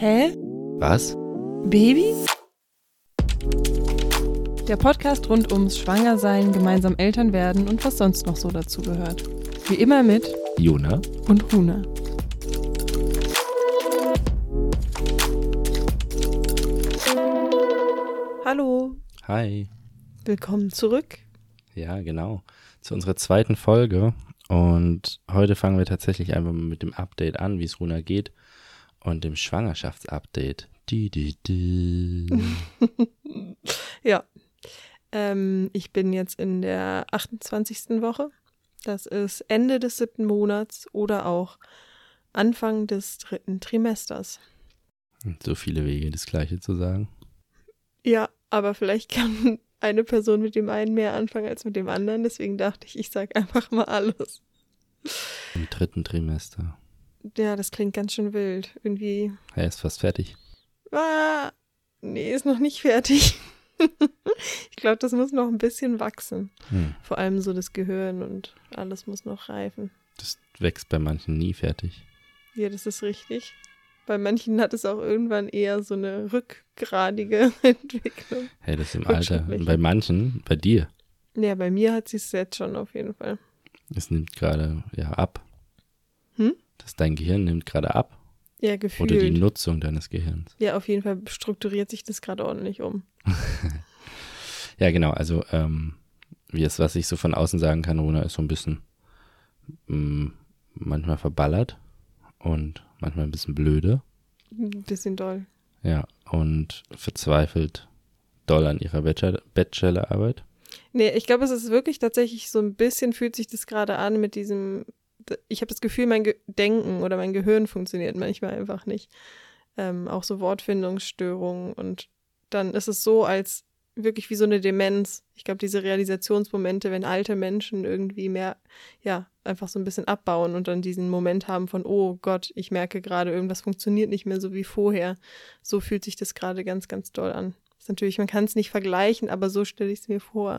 Hä? Was? Baby? Der Podcast rund ums Schwangersein, gemeinsam Eltern werden und was sonst noch so dazu gehört. Wie immer mit Jona? und Huna. Hallo, Hi. willkommen zurück. Ja, genau. Zu unserer zweiten Folge. Und heute fangen wir tatsächlich einfach mal mit dem Update an, wie es Runa geht. Und dem Schwangerschaftsupdate. Die, die, die. Ja, ähm, ich bin jetzt in der 28. Woche. Das ist Ende des siebten Monats oder auch Anfang des dritten Trimesters. so viele Wege, das Gleiche zu sagen. Ja, aber vielleicht kann eine Person mit dem einen mehr anfangen als mit dem anderen. Deswegen dachte ich, ich sage einfach mal alles. Im dritten Trimester. Ja, das klingt ganz schön wild. Irgendwie. Er ist fast fertig. Ah, nee, ist noch nicht fertig. ich glaube, das muss noch ein bisschen wachsen. Hm. Vor allem so das Gehirn und alles muss noch reifen. Das wächst bei manchen nie fertig. Ja, das ist richtig. Bei manchen hat es auch irgendwann eher so eine rückgradige Entwicklung. Hey, das ist im Alter. Bei manchen, bei dir, Ja, bei mir hat sie es jetzt schon auf jeden Fall. es nimmt gerade ja ab. Hm? Das dein Gehirn nimmt gerade ab. Ja, gefühlt. Oder die Nutzung deines Gehirns. ja, auf jeden Fall strukturiert sich das gerade ordentlich um. Ja, genau. Also, ähm, wie es, was ich so von außen sagen kann, Rona ist so ein bisschen mh, manchmal verballert und manchmal ein bisschen blöde. Ein bisschen doll. Ja, und verzweifelt doll an ihrer Bachelor- Bachelorarbeit. Nee, ich glaube, es ist wirklich tatsächlich so ein bisschen, fühlt sich das gerade an mit diesem, ich habe das Gefühl, mein Ge Denken oder mein Gehirn funktioniert manchmal einfach nicht. Ähm, auch so Wortfindungsstörungen und dann ist es so, als wirklich wie so eine Demenz. Ich glaube, diese Realisationsmomente, wenn alte Menschen irgendwie mehr, ja, einfach so ein bisschen abbauen und dann diesen Moment haben von, oh Gott, ich merke gerade, irgendwas funktioniert nicht mehr so wie vorher. So fühlt sich das gerade ganz, ganz doll an. Ist natürlich, man kann es nicht vergleichen, aber so stelle ich es mir vor.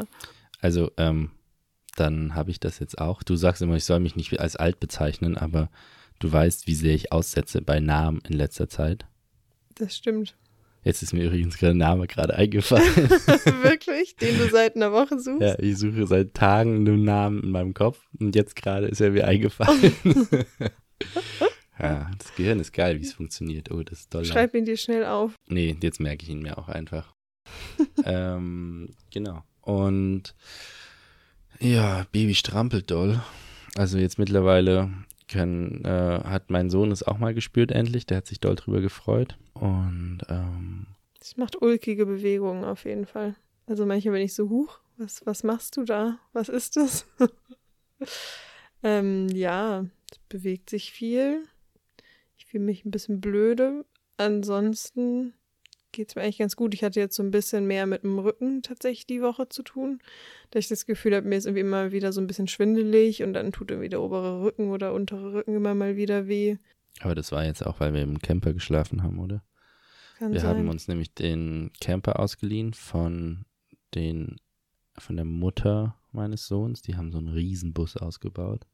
Also, ähm, dann habe ich das jetzt auch. Du sagst immer, ich soll mich nicht als alt bezeichnen, aber du weißt, wie sehr ich aussetze bei Namen in letzter Zeit. Das stimmt. Jetzt ist mir übrigens gerade ein Name gerade eingefallen. Wirklich? Den du seit einer Woche suchst? Ja, ich suche seit Tagen einen Namen in meinem Kopf und jetzt gerade ist er mir eingefallen. ja, das Gehirn ist geil, wie es funktioniert. Oh, das ist toll. Schreib ihn dir schnell auf. Nee, jetzt merke ich ihn mir auch einfach. ähm, genau. Und ja, Baby strampelt doll. Also jetzt mittlerweile kann, äh, hat mein Sohn es auch mal gespürt endlich. Der hat sich doll drüber gefreut. Und ähm, Es macht ulkige Bewegungen auf jeden Fall. Also manchmal bin ich so, huch, was, was machst du da? Was ist das? ähm, ja, es bewegt sich viel. Ich fühle mich ein bisschen blöde. Ansonsten geht es mir eigentlich ganz gut. Ich hatte jetzt so ein bisschen mehr mit dem Rücken tatsächlich die Woche zu tun. Da ich das Gefühl habe, mir ist irgendwie immer wieder so ein bisschen schwindelig und dann tut irgendwie der obere Rücken oder untere Rücken immer mal wieder weh. aber das war jetzt auch, weil wir im Camper geschlafen haben, oder? Kann Wir sein. haben uns nämlich den Camper ausgeliehen von den von der Mutter meines Sohns. Die haben so einen Riesenbus ausgebaut.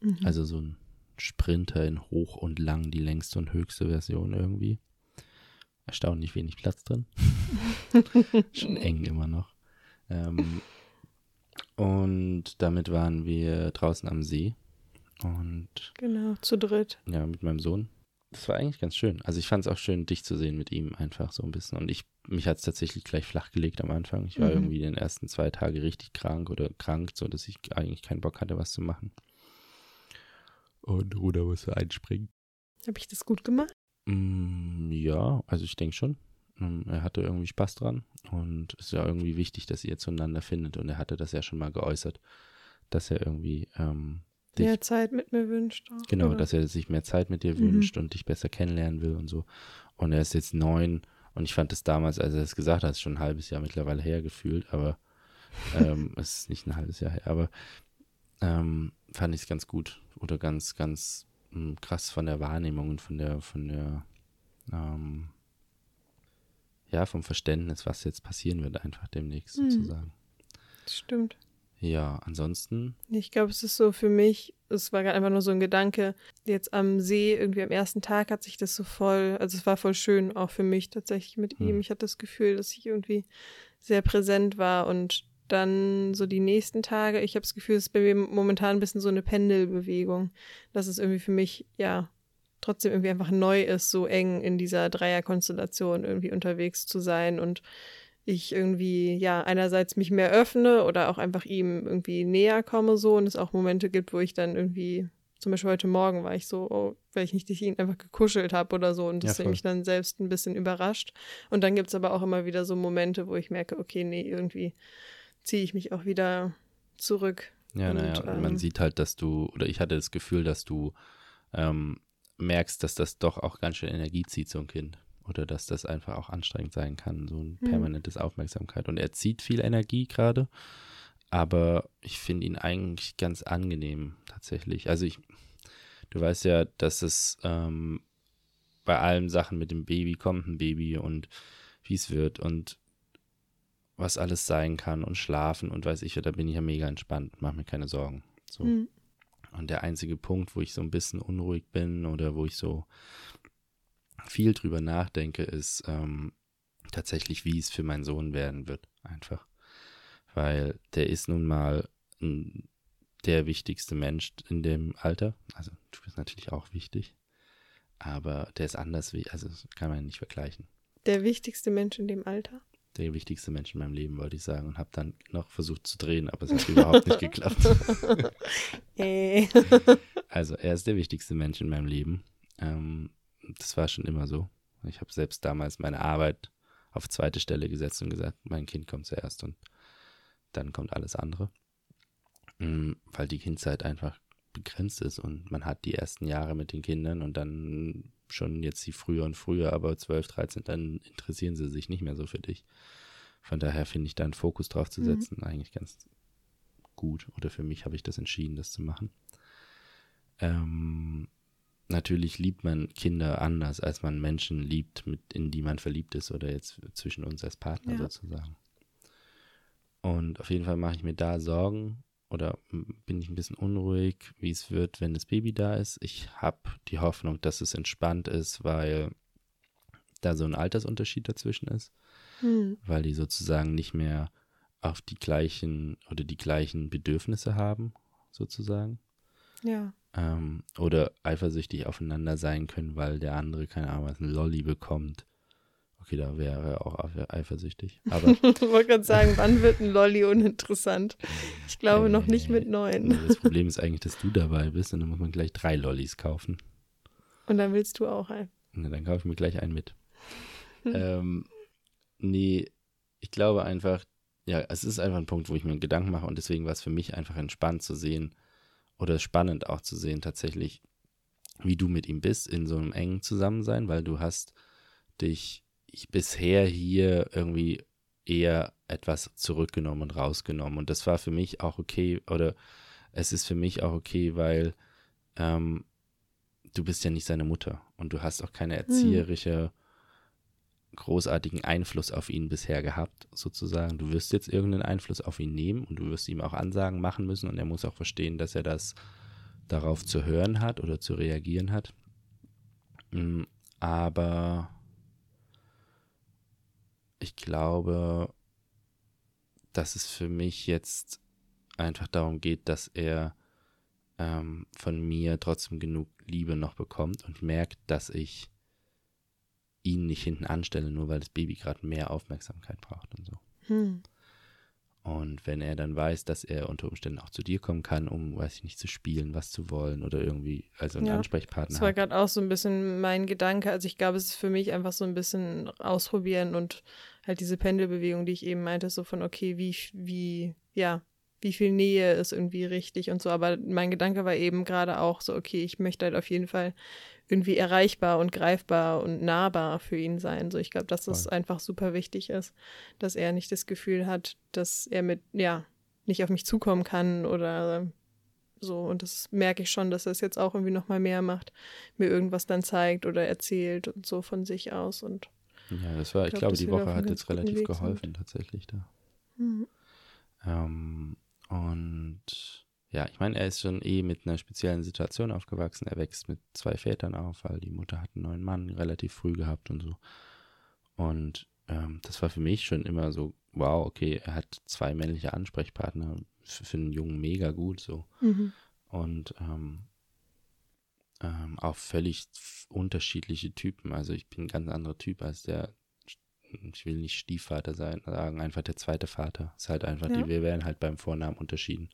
Mhm. Also so ein Sprinter in hoch und lang, die längste und höchste Version irgendwie. Erstaunlich wenig Platz drin. Schon eng immer noch. Ähm, und damit waren wir draußen am See und Genau, zu dritt. ja, mit meinem Sohn. Das war eigentlich ganz schön. Also ich fand es auch schön, dich zu sehen mit ihm einfach so ein bisschen. Und ich, mich hat es tatsächlich gleich flach gelegt am Anfang. Ich war Mhm. irgendwie den ersten zwei Tagen richtig krank oder krank, so dass ich eigentlich keinen Bock hatte, was zu machen. Und Ruder musste einspringen. Habe ich das gut gemacht? Mm, ja, also ich denke schon. Mm, Er hatte irgendwie Spaß dran und es ist ja irgendwie wichtig, dass ihr zueinander findet. Und er hatte das ja schon mal geäußert, dass er irgendwie ähm, dich Mehr Zeit mit mir wünscht. Auch, Genau, oder? dass er sich mehr Zeit mit dir Mhm. wünscht und dich besser kennenlernen will und so. Und er ist jetzt neun und ich fand es damals, als er es gesagt hat, schon ein halbes Jahr mittlerweile her gefühlt, aber ähm, es ist nicht ein halbes Jahr her, aber ähm, fand ich es ganz gut oder ganz, ganz krass von der Wahrnehmung und von der, von der, ähm, ja, vom Verständnis, was jetzt passieren wird, einfach demnächst Mhm. sozusagen. Das stimmt. Ja, ansonsten. Ich glaube, es ist so für mich, es war gerade einfach nur so ein Gedanke, jetzt am See, irgendwie am ersten Tag hat sich das so voll, also es war voll schön, auch für mich tatsächlich mit hm. ihm. Ich hatte das Gefühl, dass ich irgendwie sehr präsent war und dann so die nächsten Tage, ich habe das Gefühl, es ist bei mir momentan ein bisschen so eine Pendelbewegung, dass es irgendwie für mich, ja, trotzdem irgendwie einfach neu ist, so eng in dieser Dreierkonstellation irgendwie unterwegs zu sein und ich irgendwie, ja, einerseits mich mehr öffne oder auch einfach ihm irgendwie näher komme so und es auch Momente gibt, wo ich dann irgendwie, zum Beispiel heute Morgen war ich so, oh, weil ich nicht ihn einfach gekuschelt habe oder so und das ja, mich dann selbst ein bisschen überrascht. Und dann gibt es aber auch immer wieder so Momente, wo ich merke, okay, nee, irgendwie ziehe ich mich auch wieder zurück. Ja, naja, ähm, man sieht halt, dass du, oder ich hatte das Gefühl, dass du ähm, merkst, dass das doch auch ganz schön Energie zieht, so ein Kind oder dass das einfach auch anstrengend sein kann, so ein hm. permanentes mhm. Aufmerksamkeit. Und er zieht viel Energie gerade, aber ich finde ihn eigentlich ganz angenehm tatsächlich. Also ich, du weißt ja, dass es ähm, bei allen Sachen mit dem Baby kommt ein Baby und wie es wird und was alles sein kann und schlafen und weiß ich, da bin ich ja mega entspannt, mach mir keine Sorgen. So. Mhm. Und der einzige Punkt, wo ich so ein bisschen unruhig bin oder wo ich so viel drüber nachdenke, ist ähm, tatsächlich, wie es für meinen Sohn werden wird. Einfach. Weil der ist nun mal ein, der wichtigste Mensch in dem Alter. Also du bist natürlich auch wichtig. Aber der ist anders wie, also kann man nicht vergleichen. Der wichtigste Mensch in dem Alter? Der wichtigste Mensch in meinem Leben, wollte ich sagen. Und habe dann noch versucht zu drehen, aber es hat überhaupt nicht geklappt. Hey. also er ist der wichtigste Mensch in meinem Leben. Ähm, das war schon immer so. Ich habe selbst damals meine Arbeit auf zweite Stelle gesetzt und gesagt, mein Kind kommt zuerst und dann kommt alles andere. Mm, weil die Kindzeit einfach begrenzt ist und man hat die ersten Jahre mit den Kindern und dann schon jetzt die früher und früher, aber 12, 13, dann interessieren sie sich nicht mehr so für dich. Von daher finde ich da einen Fokus drauf zu mhm. setzen mhm. eigentlich ganz gut. Oder für mich habe ich das entschieden, das zu machen. Ähm, natürlich liebt man Kinder anders, als man Menschen liebt, mit, in die man verliebt ist oder jetzt zwischen uns als Partner ja. sozusagen. Und auf jeden Fall mache ich mir da Sorgen oder bin ich ein bisschen unruhig, wie es wird, wenn das Baby da ist. Ich habe die Hoffnung, dass es entspannt ist, weil da so ein Altersunterschied dazwischen ist, hm. weil die sozusagen nicht mehr auf die gleichen oder die gleichen Bedürfnisse haben, sozusagen. Ja ähm, oder eifersüchtig aufeinander sein können, weil der andere, keine Ahnung, was ein Lolli bekommt. Da wäre auch eifersüchtig. Aber ich wollte gerade sagen, wann wird ein Lolli uninteressant? Ich glaube äh, noch nicht mit neun. das Problem ist eigentlich, dass du dabei bist und dann muss man gleich drei Lollis kaufen. Und dann willst du auch einen. Na, dann kaufe ich mir gleich einen mit. ähm, nee, ich glaube einfach, ja, es ist einfach ein Punkt, wo ich mir einen Gedanken mache und deswegen war es für mich einfach entspannt zu sehen, oder spannend auch zu sehen tatsächlich, wie du mit ihm bist in so einem engen Zusammensein, weil du hast dich bisher hier irgendwie eher etwas zurückgenommen und rausgenommen. Und das war für mich auch okay, oder es ist für mich auch okay, weil ähm, du bist ja nicht seine Mutter und du hast auch keine hm. erzieherische großartigen Einfluss auf ihn bisher gehabt, sozusagen. Du wirst jetzt irgendeinen Einfluss auf ihn nehmen und du wirst ihm auch Ansagen machen müssen und er muss auch verstehen, dass er das darauf zu hören hat oder zu reagieren hat. Mm, aber ich glaube, dass es für mich jetzt einfach darum geht, dass er ähm, von mir trotzdem genug Liebe noch bekommt und merkt, dass ich ihn nicht hinten anstelle, nur weil das Baby gerade mehr Aufmerksamkeit braucht und so. Hm. Und wenn er dann weiß, dass er unter Umständen auch zu dir kommen kann, um, weiß ich nicht, zu spielen, was zu wollen oder irgendwie, also einen ja, Ansprechpartner. Das war gerade auch so ein bisschen mein Gedanke. Also ich glaube, es ist für mich einfach so ein bisschen ausprobieren und halt diese Pendelbewegung, die ich eben meinte, so von, okay, wie, wie, ja, wie viel Nähe ist irgendwie richtig und so. Aber mein Gedanke war eben gerade auch so, okay, ich möchte halt auf jeden Fall irgendwie erreichbar und greifbar und nahbar für ihn sein. So, ich glaube, dass das einfach super wichtig ist, dass er nicht das Gefühl hat, dass er mit, ja, nicht auf mich zukommen kann oder so. Und das merke ich schon, dass er es jetzt auch irgendwie nochmal mehr macht, mir irgendwas dann zeigt oder erzählt und so von sich aus. Und ja, das war, ich, ich glaube, die Woche hat jetzt relativ geholfen, sind. tatsächlich da. Mhm. Ähm, und ja, ich meine, er ist schon eh mit einer speziellen Situation aufgewachsen. Er wächst mit zwei Vätern auf, weil die Mutter hat einen neuen Mann relativ früh gehabt und so. Und ähm, das war für mich schon immer so, wow, okay, er hat zwei männliche Ansprechpartner, für, für einen Jungen mega gut so. Mhm. Und ähm, ähm, auch völlig unterschiedliche Typen. Also ich bin ein ganz anderer Typ als der, ich will nicht Stiefvater sein, sagen einfach der zweite Vater. Ist halt einfach, Ja. die, wir werden halt beim Vornamen unterschieden.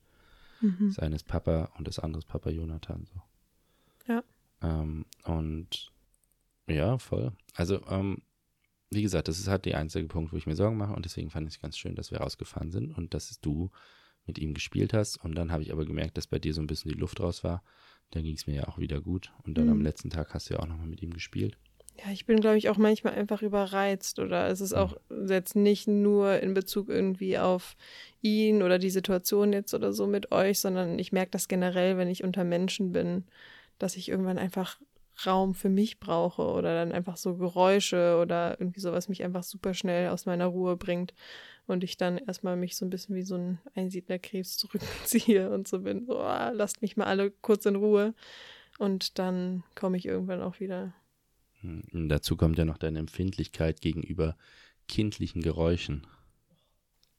Mhm. Seines Papa und des anderes Papa Jonathan so. Ja. Ähm, und ja, voll. Also, ähm, wie gesagt, das ist halt der einzige Punkt, wo ich mir Sorgen mache und deswegen fand ich es ganz schön, dass wir rausgefahren sind und dass du mit ihm gespielt hast. Und dann habe ich aber gemerkt, dass bei dir so ein bisschen die Luft raus war. Dann ging es mir ja auch wieder gut. Und dann am Mhm. letzten Tag hast du ja auch nochmal mit ihm gespielt. Ja, ich bin, glaube ich, auch manchmal einfach überreizt oder es ist auch jetzt nicht nur in Bezug irgendwie auf ihn oder die Situation jetzt oder so mit euch, sondern ich merke das generell, wenn ich unter Menschen bin, dass ich irgendwann einfach Raum für mich brauche oder dann einfach so Geräusche oder irgendwie sowas mich einfach super schnell aus meiner Ruhe bringt und ich dann erstmal mich so ein bisschen wie so ein Einsiedlerkrebs zurückziehe und so bin, so, ah, lasst mich mal alle kurz in Ruhe und dann komme ich irgendwann auch wieder Hm, Und dazu kommt ja noch deine Empfindlichkeit gegenüber kindlichen Geräuschen.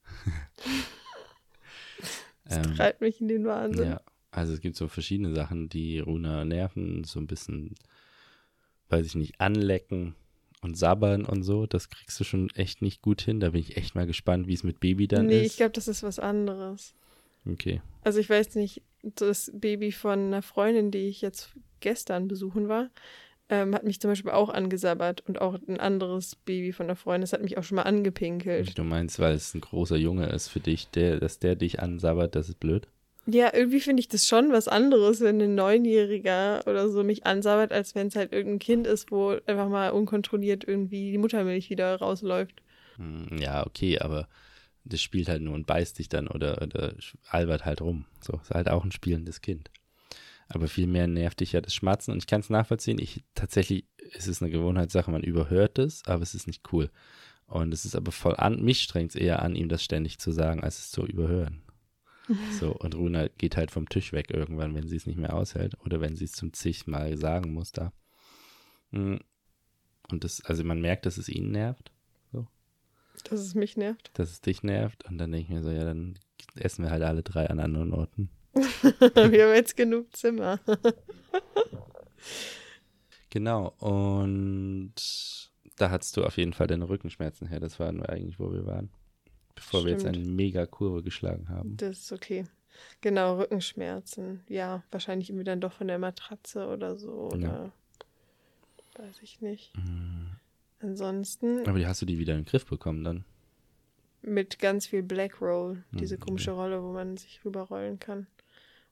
Das Ähm, treibt mich in den Wahnsinn. Ja, also es gibt so verschiedene Sachen, die Runa nerven, so ein bisschen, weiß ich nicht, anlecken und sabbern und so. Das kriegst du schon echt nicht gut hin. Da bin ich echt mal gespannt, wie es mit Baby dann nee, ist. ich glaube, das ist was anderes. okay. Also ich weiß nicht, das Baby von einer Freundin, die ich jetzt gestern besuchen war, ähm, hat mich zum Beispiel auch angesabbert und auch ein anderes Baby von einer Freundin, das hat mich auch schon mal angepinkelt. Du meinst, weil es ein großer Junge ist für dich, der, dass der dich ansabbert, das ist blöd? Ja, irgendwie finde ich das schon was anderes, wenn ein Neunjähriger oder so mich ansabbert, als wenn es halt irgendein Kind ist, wo einfach mal unkontrolliert irgendwie die Muttermilch wieder rausläuft. Hm, Ja, okay, aber das spielt halt nur und beißt dich dann oder, oder albert halt rum. So, ist halt auch ein spielendes Kind. Aber viel mehr nervt dich ja das Schmatzen und ich kann es nachvollziehen. Ich tatsächlich, es ist eine Gewohnheitssache, man überhört es, aber es ist nicht cool. Und es ist aber voll an, mich strengt es eher an, ihm das ständig zu sagen, als es zu überhören. So, und Runa geht halt vom Tisch weg irgendwann, wenn sie es nicht mehr aushält oder wenn sie es zum zig Mal sagen muss da. Mm. Und das, also man merkt, dass es ihn nervt Dass es mich nervt. dass es dich nervt. Und dann denke ich mir so, ja, dann essen wir halt alle drei an anderen Orten. Wir haben jetzt genug Zimmer. Genau, und da hattest du auf jeden Fall deine Rückenschmerzen her. Das waren wir eigentlich, wo wir waren. Bevor wir jetzt Stimmt. eine mega Kurve geschlagen haben. Das ist okay. Genau, Rückenschmerzen. Ja, wahrscheinlich irgendwie dann doch von der Matratze oder so. Oder weiß ich nicht. Mhm. Ansonsten Aber die hast du die wieder in den Griff bekommen dann. mit ganz viel Black Roll, diese Mhm, komische Rolle, wo man sich rüberrollen kann.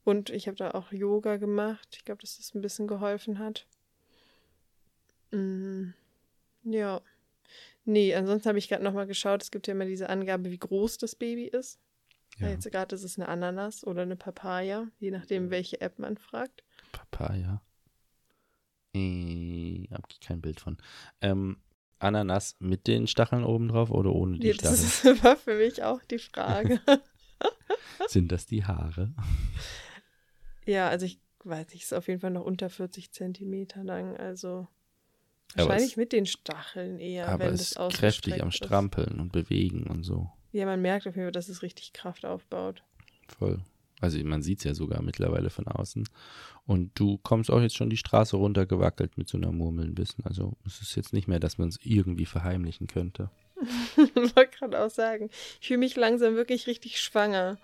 Und ich habe da auch Yoga gemacht. Ich glaube, dass das ein bisschen geholfen hat. Mm, ja. Nee, ansonsten habe ich gerade nochmal geschaut. Es gibt ja immer diese Angabe, wie groß das Baby ist. Ja. Jetzt gerade ist es eine Ananas oder eine Papaya, je nachdem, welche App man fragt. Papaya. Äh, hab ich kein Bild von. Ähm, Ananas mit den Stacheln oben drauf oder ohne die das Stacheln? ist, war für mich auch die Frage. Sind das die Haare? ja, also ich weiß nicht, ist auf jeden Fall noch unter 40 Zentimeter lang. Also wahrscheinlich es- mit den Stacheln eher, Aber wenn es das ist kräftig am ausgestreckt ist. Strampeln und Bewegen und so. Ja, man merkt auf jeden Fall, dass es richtig Kraft aufbaut. Voll. Also man sieht es ja sogar mittlerweile von außen. Und du kommst auch jetzt schon die Straße runtergewackelt mit so einer Murmel ein bisschen. Also es ist jetzt nicht mehr, dass man es irgendwie verheimlichen könnte. Ich wollte gerade auch sagen, ich fühle mich langsam wirklich richtig schwanger.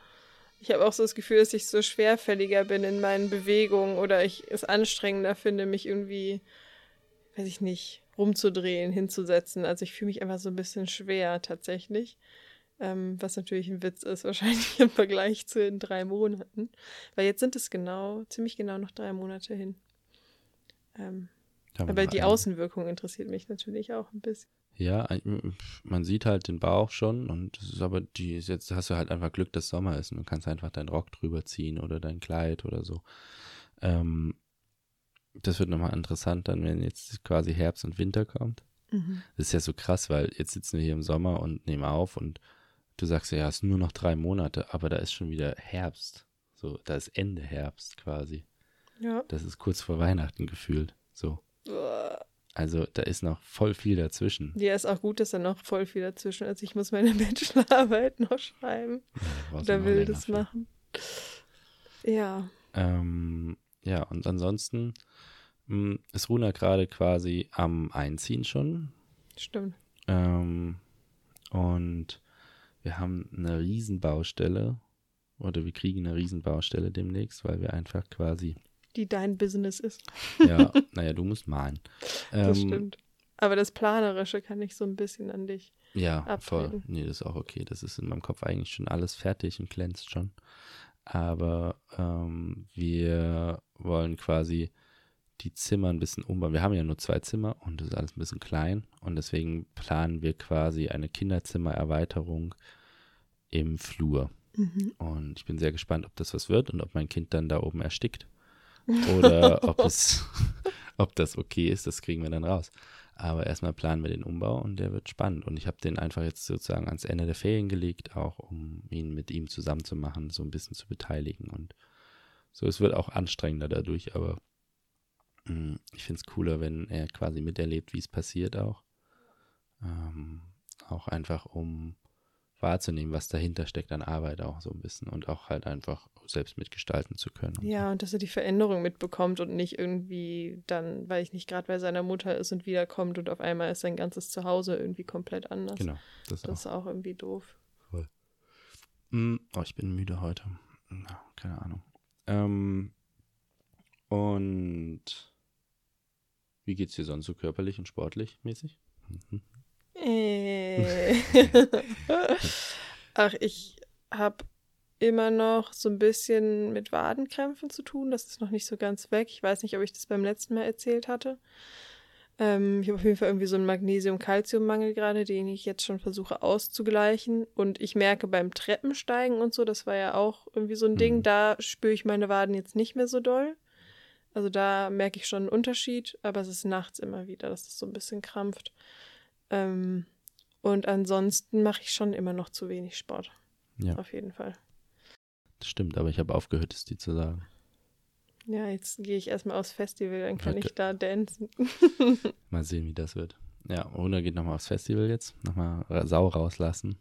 Ich habe auch so das Gefühl, dass ich so schwerfälliger bin in meinen Bewegungen oder ich es anstrengender finde, mich irgendwie, weiß ich nicht, rumzudrehen, hinzusetzen. Also ich fühle mich einfach so ein bisschen schwer tatsächlich. Ähm, was natürlich ein Witz ist, wahrscheinlich im Vergleich zu den drei Monaten. Weil jetzt sind es genau, ziemlich genau noch drei Monate hin. Ähm, aber die Außenwirkung interessiert mich natürlich auch ein bisschen. Ja, man sieht halt den Bauch schon und das ist aber die jetzt hast du halt einfach Glück, dass Sommer ist und du kannst einfach deinen Rock drüber ziehen oder dein Kleid oder so. Ähm, das wird nochmal interessant dann, wenn jetzt quasi Herbst und Winter kommt. Mhm. Das ist ja so krass, weil jetzt sitzen wir hier im Sommer und nehmen auf und du sagst ja, es sind nur noch drei Monate, aber da ist schon wieder Herbst. So, da ist Ende Herbst quasi. Ja. Das ist kurz vor Weihnachten gefühlt. So. Also da ist noch voll viel dazwischen. Ja, ist auch gut, dass da noch voll viel dazwischen ist. Ich muss meine Bachelorarbeit noch schreiben. Ja, da will das für. machen. Ja. Ähm, ja, und ansonsten mh, ist Runa gerade quasi am Einziehen schon. Stimmt. Ähm, und wir haben eine Riesenbaustelle oder wir kriegen eine Riesenbaustelle demnächst, weil wir einfach quasi, Die dein Business ist. ja, naja, du musst malen. Das Ähm, stimmt. Aber das Planerische kann ich so ein bisschen an dich. Ja, voll. abtreten. Nee, das ist auch okay. Das ist in meinem Kopf eigentlich schon alles fertig und glänzt schon. Aber ähm, wir wollen quasi die Zimmer ein bisschen umbauen. Wir haben ja nur zwei Zimmer und das ist alles ein bisschen klein. Und deswegen planen wir quasi eine Kinderzimmererweiterung im Flur. Und ich bin sehr gespannt, ob das was wird und ob mein Kind dann da oben erstickt. Oder ob es, ob das okay ist, das kriegen wir dann raus. Aber erstmal planen wir den Umbau und der wird spannend. Und ich habe den einfach jetzt sozusagen ans Ende der Ferien gelegt, auch um ihn mit ihm zusammen zu machen, so ein bisschen zu beteiligen. Und so, es wird auch anstrengender dadurch, aber mh, ich finde es cooler, wenn er quasi miterlebt, wie es passiert auch. Ähm, auch einfach, um wahrzunehmen, was dahinter steckt an Arbeit auch so ein bisschen und auch halt einfach selbst mitgestalten zu können. und Ja, und dass er die Veränderung mitbekommt und nicht irgendwie dann, weil ich nicht gerade bei seiner Mutter ist und wiederkommt und auf einmal ist sein ganzes Zuhause irgendwie komplett anders. Genau, das, Das auch. ist auch irgendwie doof. Mm, Oh, ich bin müde heute. Keine Ahnung. Ähm, und wie geht's dir sonst so körperlich und sportlich mäßig? Mhm. Äh. Ach, ich habe immer noch so ein bisschen mit Wadenkrämpfen zu tun. Das ist noch nicht so ganz weg. Ich weiß nicht, ob ich das beim letzten Mal erzählt hatte. Ähm, ich habe auf jeden Fall irgendwie so einen Magnesium-Kalzium-Mangel gerade, den ich jetzt schon versuche auszugleichen. Und ich merke beim Treppensteigen und so, das war ja auch irgendwie so ein Ding, Mhm. da spüre ich meine Waden jetzt nicht mehr so doll. Also da merke ich schon einen Unterschied, aber es ist nachts immer wieder, dass es so ein bisschen krampft. Ähm, und ansonsten mache ich schon immer noch zu wenig Sport. Ja, Auf jeden Fall. das stimmt, aber ich habe aufgehört, es dir zu sagen. Ja, jetzt gehe ich erstmal aufs Festival, dann kann Okay. ich da dancen. Mal sehen, wie das wird. Ja, Runa geht nochmal aufs Festival jetzt. Nochmal Sau rauslassen.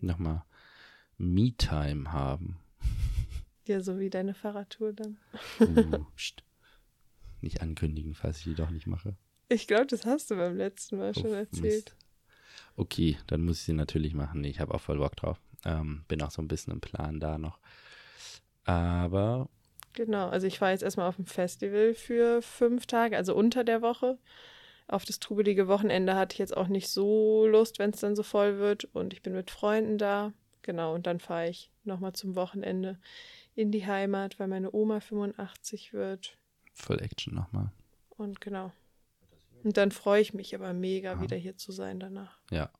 Nochmal Me-Time haben. ja, so wie deine Fahrradtour dann. Uh, pst. Nicht ankündigen, falls ich die doch nicht mache. Ich glaube, das hast du beim letzten Mal schon Uff, erzählt. Mist. Okay, dann muss ich sie natürlich machen. Ich habe auch voll Bock drauf. Ähm, bin auch so ein bisschen im Plan da noch. Aber Genau, also ich war jetzt erstmal auf dem Festival für fünf Tage, also unter der Woche. Auf das trubelige Wochenende hatte ich jetzt auch nicht so Lust, wenn es dann so voll wird. Und ich bin mit Freunden da. Genau, und dann fahre ich nochmal zum Wochenende in die Heimat, weil meine Oma 85 wird. voll Action nochmal. Und genau. Und dann freue ich mich aber mega, Ja. wieder hier zu sein danach. Ja.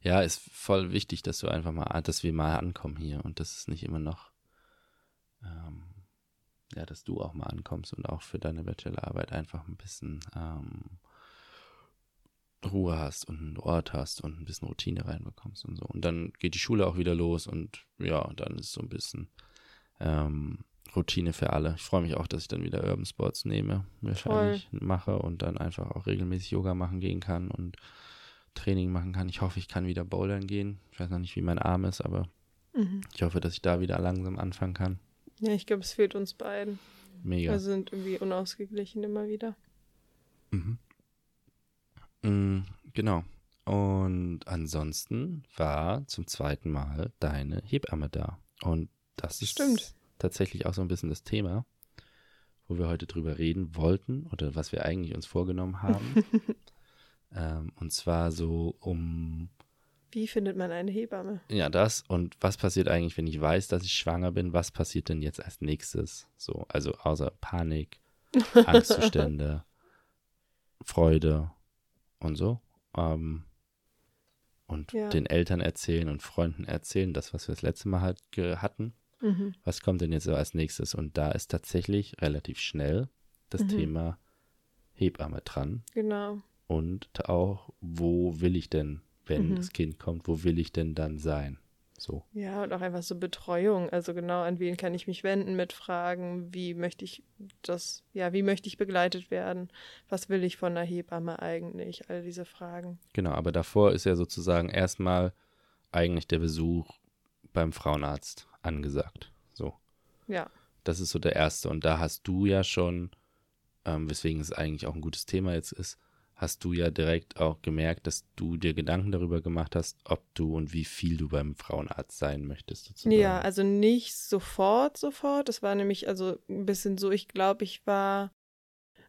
Ja, ist voll wichtig, dass du einfach mal, dass wir mal ankommen hier und das ist nicht immer noch, ähm, ja, dass du auch mal ankommst und auch für deine Bachelorarbeit einfach ein bisschen ähm, Ruhe hast und einen Ort hast und ein bisschen Routine reinbekommst und so. Und dann geht die Schule auch wieder los und ja, dann ist so ein bisschen ähm, Routine für alle. Ich freue mich auch, dass ich dann wieder Urban Sports nehme, wahrscheinlich mache und dann einfach auch regelmäßig Yoga machen gehen kann und Training machen kann. Ich hoffe, ich kann wieder bouldern gehen. Ich weiß noch nicht, wie mein Arm ist, aber Mhm. ich hoffe, dass ich da wieder langsam anfangen kann. Ja, ich glaube, es fehlt uns beiden. Mega. Wir sind irgendwie unausgeglichen immer wieder. Mhm. Mm, genau. Und ansonsten war zum zweiten Mal deine Hebamme da. Und das ist Stimmt. Tatsächlich auch so ein bisschen das Thema, wo wir heute drüber reden wollten oder was wir eigentlich uns vorgenommen haben. ähm, und zwar so um Wie findet man eine Hebamme? Ja, das. Und was passiert eigentlich, wenn ich weiß, dass ich schwanger bin? Was passiert denn jetzt als nächstes? So, also außer Panik, Angstzustände, Freude und so. Ähm, und Ja. den Eltern erzählen und Freunden erzählen, das, was wir das letzte Mal halt hatten. Mhm. Was kommt denn jetzt so als nächstes? Und da ist tatsächlich relativ schnell das Mhm. Thema Hebamme dran. Genau. Und auch, wo will ich denn, wenn Mhm. das Kind kommt, wo will ich denn dann sein? So. Ja, und auch einfach so Betreuung. Also genau, an wen kann ich mich wenden mit Fragen? Wie möchte ich das, ja, wie möchte ich begleitet werden? Was will ich von einer Hebamme eigentlich? All diese Fragen. Genau, aber davor ist ja sozusagen erstmal eigentlich der Besuch beim Frauenarzt angesagt. So. Ja. Das ist so der erste. Und da hast du ja schon, ähm, weswegen es eigentlich auch ein gutes Thema jetzt ist, hast du ja direkt auch gemerkt, dass du dir Gedanken darüber gemacht hast, ob du und wie viel du beim Frauenarzt sein möchtest. Sozusagen. Ja, also nicht sofort, sofort. Das war nämlich also ein bisschen so, ich glaube, ich war,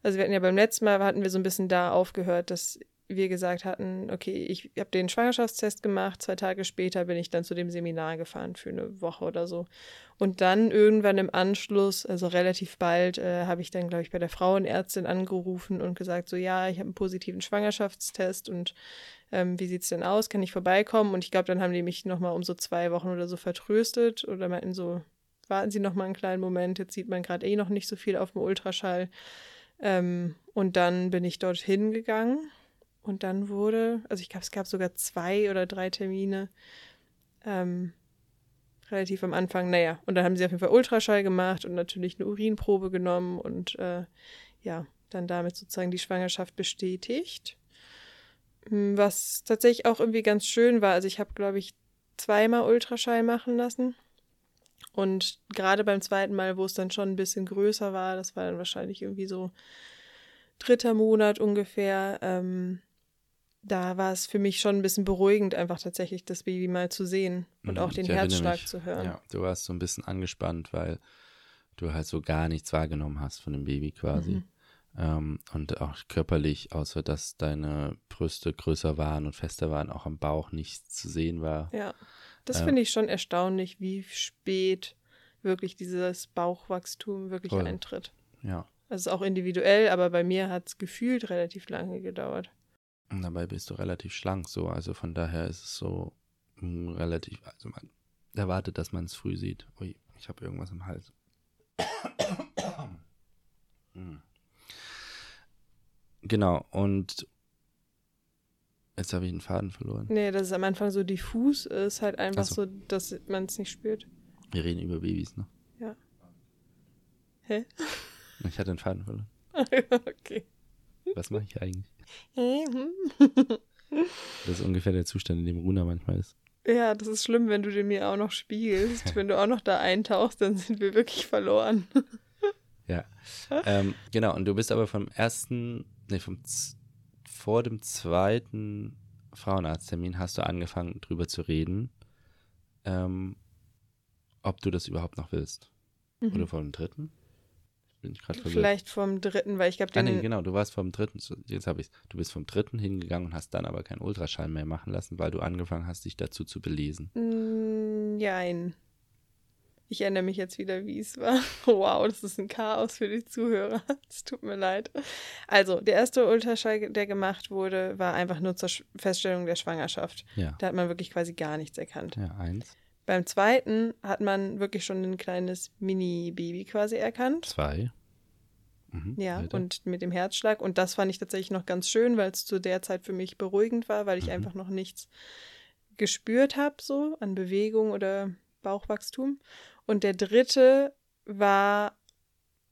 also wir hatten ja beim letzten Mal, hatten wir so ein bisschen da aufgehört, dass wir gesagt hatten, okay, ich habe den Schwangerschaftstest gemacht, zwei Tage später bin ich dann zu dem Seminar gefahren für eine Woche oder so. Und dann irgendwann im Anschluss, also relativ bald, äh, habe ich dann, glaube ich, bei der Frauenärztin angerufen und gesagt, so ja, ich habe einen positiven Schwangerschaftstest und ähm, wie es denn aus? Kann ich vorbeikommen? Und ich glaube, dann haben die mich nochmal um so zwei Wochen oder so vertröstet oder meinten so, warten Sie nochmal einen kleinen Moment, jetzt sieht man gerade eh noch nicht so viel auf dem Ultraschall. Ähm, und dann bin ich dorthin gegangen und dann wurde, also ich glaube, es gab sogar zwei oder drei Termine. Ähm, relativ am Anfang, naja, und dann haben sie auf jeden Fall Ultraschall gemacht und natürlich eine Urinprobe genommen und äh, ja, dann damit sozusagen die Schwangerschaft bestätigt. Hm, was tatsächlich auch irgendwie ganz schön war, also ich habe, glaube ich, zweimal Ultraschall machen lassen. Und gerade beim zweiten Mal, wo es dann schon ein bisschen größer war, das war dann wahrscheinlich irgendwie so dritter Monat ungefähr, ähm, da war es für mich schon ein bisschen beruhigend, einfach tatsächlich das Baby mal zu sehen und auch Mhm, den ich erinnere Herzschlag mich. zu hören. Ja, du warst so ein bisschen angespannt, weil du halt so gar nichts wahrgenommen hast von dem Baby quasi. Mhm. Ähm, und auch körperlich, außer dass deine Brüste größer waren und fester waren, auch am Bauch nichts zu sehen war. Ja, das Ja. finde ich schon erstaunlich, wie spät wirklich dieses Bauchwachstum wirklich Voll. eintritt. Ja. Also auch individuell, aber bei mir hat es gefühlt relativ lange gedauert. Und dabei bist du relativ schlank so. Also von daher ist es so mm, relativ, also man erwartet, dass man es früh sieht. Ui, ich habe irgendwas im Hals. Mm. Genau, und jetzt habe ich einen Faden verloren. Nee, dass es am Anfang so diffus ist, halt einfach Ach so. so, dass man es nicht spürt. Wir reden über Babys, ne? Hä? Ich hatte einen Faden verloren. okay. Was mache ich eigentlich? Mhm. Das ist ungefähr der Zustand, in dem Runa manchmal ist. Ja, das ist schlimm, wenn du den mir auch noch spiegelst. wenn du auch noch da eintauchst, dann sind wir wirklich verloren. Ja. ähm, genau, und du bist aber vom ersten, nee, vom z- vor dem zweiten Frauenarzttermin hast du angefangen, drüber zu reden, ähm, ob du das überhaupt noch willst. Oder vor dem dritten? Bin ich gerade verwirrt. Vielleicht vom dritten, weil ich glaube, Ah, den. nee, genau, du warst vom dritten, jetzt habe ich Du bist vom dritten hingegangen und hast dann aber keinen Ultraschall mehr machen lassen, weil du angefangen hast, dich dazu zu belesen. Mm, Jein. Ich erinnere mich jetzt wieder, wie es war. Wow, das ist ein Chaos für die Zuhörer. Es tut mir leid. Also, der erste Ultraschall, der gemacht wurde, war einfach nur zur Feststellung der Schwangerschaft. Ja. Da hat man wirklich quasi gar nichts erkannt. Ja, eins, Beim zweiten hat man wirklich schon ein kleines Mini-Baby quasi erkannt. zwei. Mhm, Ja, weiter. und mit dem Herzschlag. Und das fand ich tatsächlich noch ganz schön, weil es zu der Zeit für mich beruhigend war, weil ich Mhm. einfach noch nichts gespürt habe, so an Bewegung oder Bauchwachstum. Und der dritte war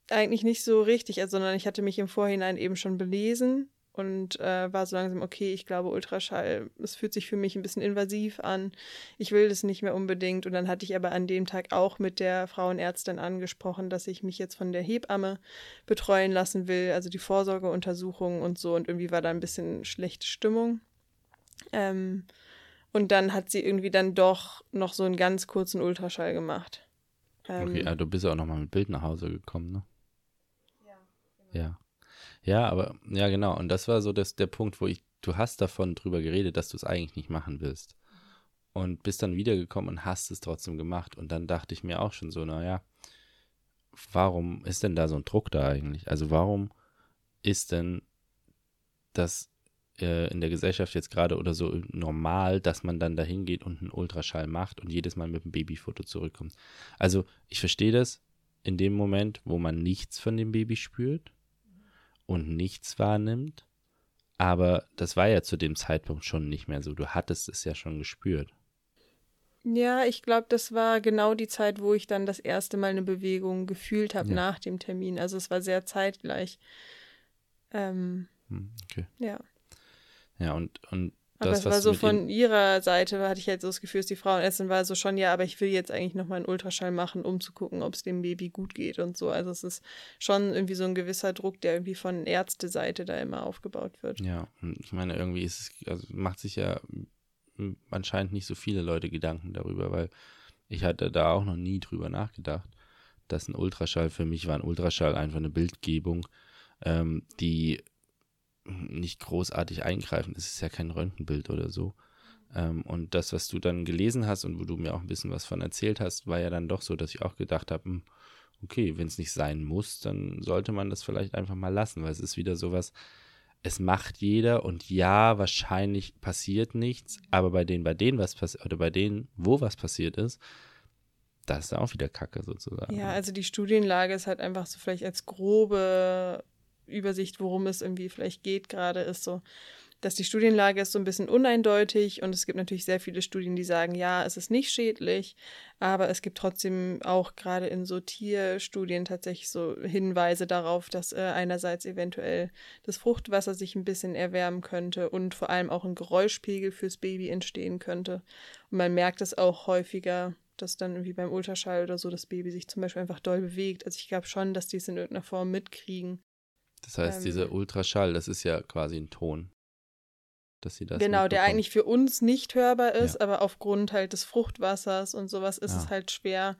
eigentlich nicht so richtig, also, sondern ich hatte mich im Vorhinein eben schon belesen und äh, war so langsam, okay, ich glaube, Ultraschall, es fühlt sich für mich ein bisschen invasiv an. Ich will das nicht mehr unbedingt. Und dann hatte ich aber an dem Tag auch mit der Frauenärztin angesprochen, dass ich mich jetzt von der Hebamme betreuen lassen will, also die Vorsorgeuntersuchung und so. Und irgendwie war da ein bisschen schlechte Stimmung. Ähm, und dann hat sie irgendwie dann doch noch so einen ganz kurzen Ultraschall gemacht. Ähm, Okay, ah, du bist ja auch nochmal mit Bild nach Hause gekommen, ne? Ja. Ja, aber, ja, genau. Und das war so das, der Punkt, wo ich, du hast davon drüber geredet, dass du es eigentlich nicht machen willst. Und bist dann wiedergekommen und hast es trotzdem gemacht. Und dann dachte ich mir auch schon so, naja, warum ist denn da so ein Druck da eigentlich? Also warum ist denn das äh, in der Gesellschaft jetzt gerade oder so normal, dass man dann dahin geht und einen Ultraschall macht und jedes Mal mit einem Babyfoto zurückkommt? Also ich verstehe das in dem Moment, wo man nichts von dem Baby spürt und nichts wahrnimmt. Aber das war ja zu dem Zeitpunkt schon nicht mehr so. Du hattest es ja schon gespürt. Ja, ich glaube, das war genau die Zeit, wo ich dann das erste Mal eine Bewegung gefühlt habe Ja. nach dem Termin. Also es war sehr zeitgleich. Ähm, Hm, okay. ja. Ja, und, und Aber das, es war so von ihrer Seite, hatte ich halt so das Gefühl, dass die Frauenärztin war so schon, ja, aber ich will jetzt eigentlich nochmal einen Ultraschall machen, um zu gucken, ob es dem Baby gut geht und so. Also es ist schon irgendwie so ein gewisser Druck, der irgendwie von Ärzteseite da immer aufgebaut wird. Ja, und ich meine, irgendwie ist es, also macht sich ja anscheinend nicht so viele Leute Gedanken darüber, weil ich hatte da auch noch nie drüber nachgedacht, dass ein Ultraschall, für mich war ein Ultraschall einfach eine Bildgebung, ähm, die nicht großartig eingreifen. Es ist ja kein Röntgenbild oder so. Ähm, und das, was du dann gelesen hast und wo du mir auch ein bisschen was von erzählt hast, war ja dann doch so, dass ich auch gedacht habe, hm, okay, wenn es nicht sein muss, dann sollte man das vielleicht einfach mal lassen, weil es ist wieder sowas, es macht jeder und ja, wahrscheinlich passiert nichts, aber bei denen, bei denen was passiert, oder bei denen, wo was passiert ist, das ist auch wieder Kacke sozusagen. Ja, also die Studienlage ist halt einfach so vielleicht als grobe Übersicht, worum es irgendwie vielleicht geht gerade, ist so, dass die Studienlage ist so ein bisschen uneindeutig und es gibt natürlich sehr viele Studien, die sagen, ja, es ist nicht schädlich, aber es gibt trotzdem auch gerade in so Tierstudien tatsächlich so Hinweise darauf, dass äh, einerseits eventuell das Fruchtwasser sich ein bisschen erwärmen könnte und vor allem auch ein Geräuschpegel fürs Baby entstehen könnte. Und man merkt es auch häufiger, dass dann irgendwie beim Ultraschall oder so das Baby sich zum Beispiel einfach doll bewegt. Also ich glaube schon, dass die es in irgendeiner Form mitkriegen. Das heißt, ähm, dieser Ultraschall, das ist ja quasi ein Ton. Dass sie das genau, der eigentlich für uns nicht hörbar ist, Ja. aber aufgrund halt des Fruchtwassers und sowas ist Ja. es halt schwer.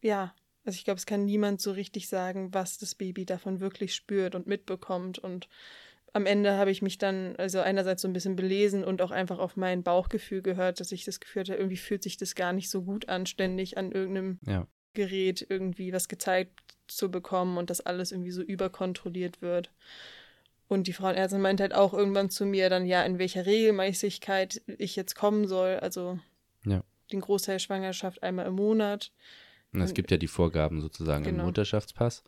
Ja, also ich glaube, es kann niemand so richtig sagen, was das Baby davon wirklich spürt und mitbekommt. Und am Ende habe ich mich dann, also einerseits so ein bisschen belesen und auch einfach auf mein Bauchgefühl gehört, dass ich das Gefühl hatte, irgendwie fühlt sich das gar nicht so gut an, ständig an irgendeinem Ja. Gerät irgendwie was gezeigt zu bekommen und dass alles irgendwie so überkontrolliert wird. Und die Frauenärztin meint halt auch irgendwann zu mir dann, ja, in welcher Regelmäßigkeit ich jetzt kommen soll. Also Ja. den Großteil Schwangerschaft einmal im Monat. Und es gibt ja die Vorgaben sozusagen im Genau. Mutterschaftspass.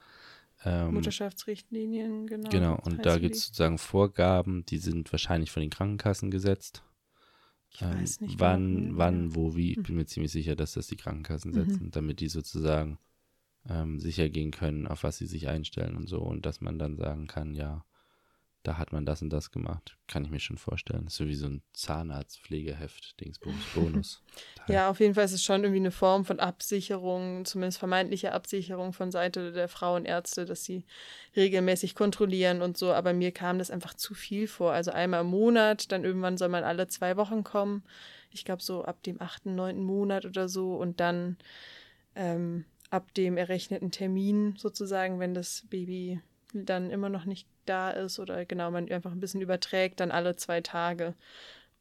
Ähm, Mutterschaftsrichtlinien, genau. Genau, und da gibt es sozusagen Vorgaben, die sind wahrscheinlich von den Krankenkassen gesetzt. Ich weiß nicht. wann, genau. wann, wo, wie. Ich bin mir ziemlich sicher, dass das die Krankenkassen Mhm. setzen, damit die sozusagen ähm, sicher gehen können, auf was sie sich einstellen und so. Und dass man dann sagen kann, ja, da hat man das und das gemacht. Kann ich mir schon vorstellen. Das ist so wie so ein Zahnarztpflegeheft, Dingsbums, Bonus. Ja, auf jeden Fall ist es schon irgendwie eine Form von Absicherung, zumindest vermeintliche Absicherung von Seite der Frauenärzte, dass sie regelmäßig kontrollieren und so. Aber mir kam das einfach zu viel vor. Also einmal im Monat, dann irgendwann soll man alle zwei Wochen kommen. Ich glaube so ab dem achten, neunten Monat oder so und dann ähm, ab dem errechneten Termin sozusagen, wenn das Baby dann immer noch nicht da ist oder genau man einfach ein bisschen überträgt, dann alle zwei Tage.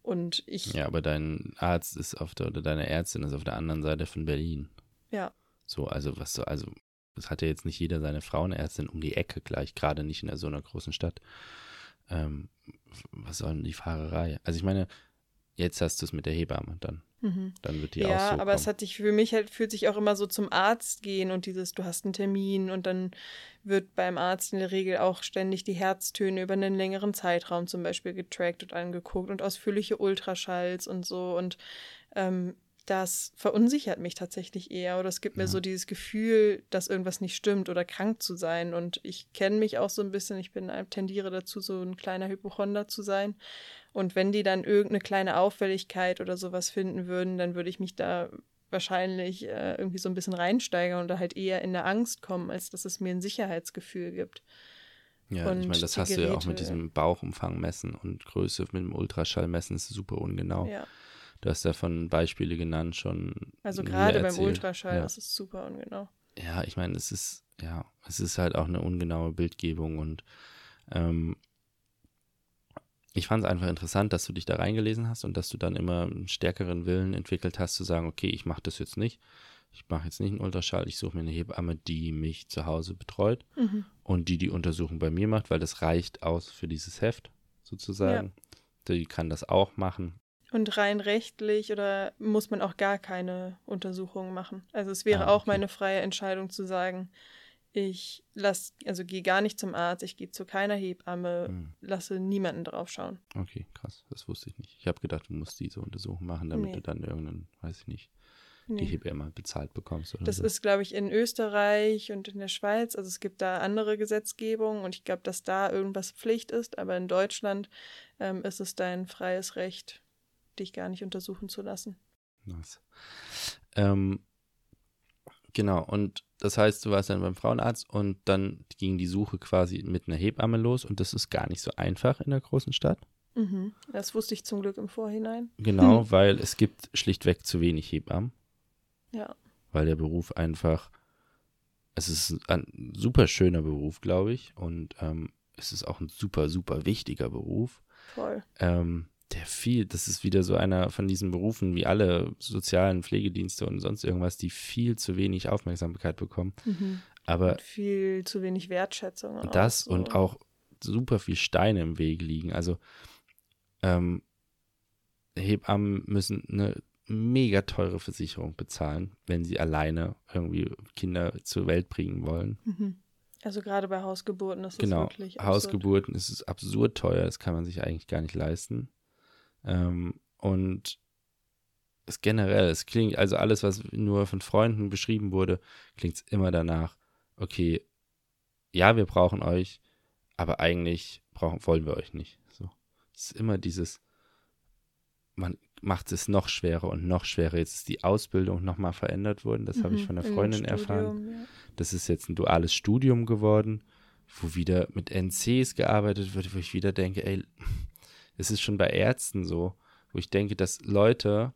Und ich, Ja, aber dein Arzt ist auf der, oder deine Ärztin ist auf der anderen Seite von Berlin. ja. So, also was so, also es hat ja jetzt nicht jeder seine Frauenärztin um die Ecke gleich, gerade nicht in so einer großen Stadt. Ähm, was soll denn die Fahrerei? Also ich meine, jetzt hast du es mit der Hebamme dann. Mhm. Dann wird die auch Ja, so aber kommen. es hat sich für mich halt, fühlt sich auch immer so zum Arzt gehen und dieses, du hast einen Termin und dann wird beim Arzt in der Regel auch ständig die Herztöne über einen längeren Zeitraum zum Beispiel getrackt und angeguckt und ausführliche Ultraschalls und so und ähm, das verunsichert mich tatsächlich eher oder es gibt mir Ja. so dieses Gefühl, dass irgendwas nicht stimmt oder krank zu sein und ich kenne mich auch so ein bisschen, ich bin tendiere dazu, so ein kleiner Hypochonder zu sein und wenn die dann irgendeine kleine Auffälligkeit oder sowas finden würden, dann würde ich mich da wahrscheinlich äh, irgendwie so ein bisschen reinsteigern und da halt eher in eine Angst kommen, als dass es mir ein Sicherheitsgefühl gibt. Ja, und ich meine, das hast du ja auch mit Geräte- diesem Bauchumfang messen und Größe mit dem Ultraschall messen, ist super ungenau. Ja. Du hast davon Beispiele genannt schon. Also gerade beim. Ultraschall, Ja. das ist super ungenau. ja, ich meine, es ist, ja, es ist halt auch eine ungenaue Bildgebung und ähm, ich fand es einfach interessant, dass du dich da reingelesen hast und dass du dann immer einen stärkeren Willen entwickelt hast, zu sagen, okay, ich mache das jetzt nicht. Ich mache jetzt nicht einen Ultraschall, ich suche mir eine Hebamme, die mich zu Hause betreut Mhm. und die die Untersuchung bei mir macht, weil das reicht aus für dieses Heft sozusagen. Die kann das auch machen. Und rein rechtlich oder muss man auch gar keine Untersuchungen machen? Also es wäre Ah, auch okay. meine freie Entscheidung zu sagen, ich lass, also gehe gar nicht zum Arzt, ich gehe zu keiner Hebamme, Hm. lasse niemanden drauf schauen. Okay, krass. Das wusste ich nicht. Ich habe gedacht, du musst diese Untersuchung machen, damit Nee. du dann irgendeinen, weiß ich nicht, die Nee. Hebamme bezahlt bekommst oder Das so. ist, glaube ich, in Österreich und in der Schweiz. Also es gibt da andere Gesetzgebung und ich glaube, dass da irgendwas Pflicht ist. Aber in Deutschland ähm, ist es dein freies Recht, dich gar nicht untersuchen zu lassen. Nice. Ähm, genau, und das heißt, du warst dann beim Frauenarzt und dann ging die Suche quasi mit einer Hebamme los und das ist gar nicht so einfach in der großen Stadt. Mhm. Das wusste ich zum Glück im Vorhinein. Genau, weil es gibt schlichtweg zu wenig Hebammen, Ja. weil der Beruf einfach, es ist ein super schöner Beruf, glaube ich, und ähm, es ist auch ein super, super wichtiger Beruf. Voll. ähm, der viel, das ist wieder so einer von diesen Berufen wie alle sozialen Pflegedienste und sonst irgendwas, die viel zu wenig Aufmerksamkeit bekommen. Mhm. Aber Und viel zu wenig Wertschätzung. auch das so. und auch super viel Steine im Weg liegen. Also ähm, Hebammen müssen eine mega teure Versicherung bezahlen, wenn sie alleine irgendwie Kinder zur Welt bringen wollen. Mhm. Also gerade bei Hausgeburten ist es Genau, wirklich absurd. Hausgeburten ist es absurd teuer, das kann man sich eigentlich gar nicht leisten. Ähm, und es generell, es klingt, also alles, was nur von Freunden beschrieben wurde, klingt immer danach, okay, ja, wir brauchen euch, aber eigentlich brauchen, wollen wir euch nicht. So. Es ist immer dieses, man macht es noch schwerer und noch schwerer. Jetzt ist die Ausbildung nochmal verändert worden, das habe ich Mhm, von einer im Freundin erfahren. Studium, ja. Das ist jetzt ein duales Studium geworden, wo wieder mit NCs gearbeitet wird, wo ich wieder denke, ey, es ist schon bei Ärzten so, wo ich denke, dass Leute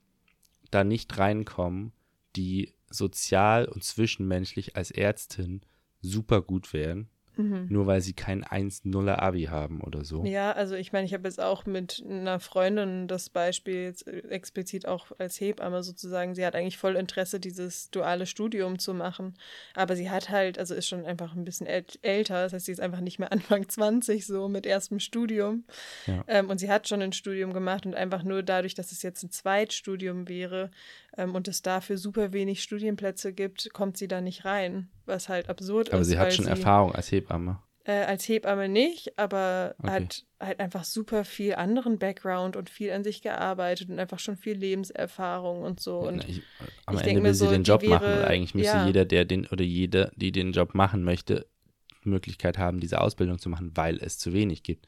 da nicht reinkommen, die sozial und zwischenmenschlich als Ärztin super gut wären, Mhm. nur weil sie kein 1-0er Abi haben oder so. Ja, also ich meine, ich habe jetzt auch mit einer Freundin das Beispiel jetzt äh, explizit auch als Hebamme sozusagen. Sie hat eigentlich voll Interesse, dieses duale Studium zu machen. Aber sie hat halt, also ist schon einfach ein bisschen äl älter. Das heißt, sie ist einfach nicht mehr Anfang 20 so mit erstem Studium. Ja. Ähm, und sie hat schon ein Studium gemacht und einfach nur dadurch, dass es jetzt ein Zweitstudium wäre ähm, und es dafür super wenig Studienplätze gibt, kommt sie da nicht rein. Was halt absurd Aber ist. sie hat schon Erfahrung als Hebamme. Äh, als Hebamme nicht, aber Okay. hat halt einfach super viel anderen Background und viel an sich gearbeitet und einfach schon viel Lebenserfahrung und so. Und ich, am ich Ende will sie so, den Job machen. wäre- Und eigentlich müsste ja. jeder, der den oder jede, die den Job machen möchte, die Möglichkeit haben, diese Ausbildung zu machen, weil es zu wenig gibt.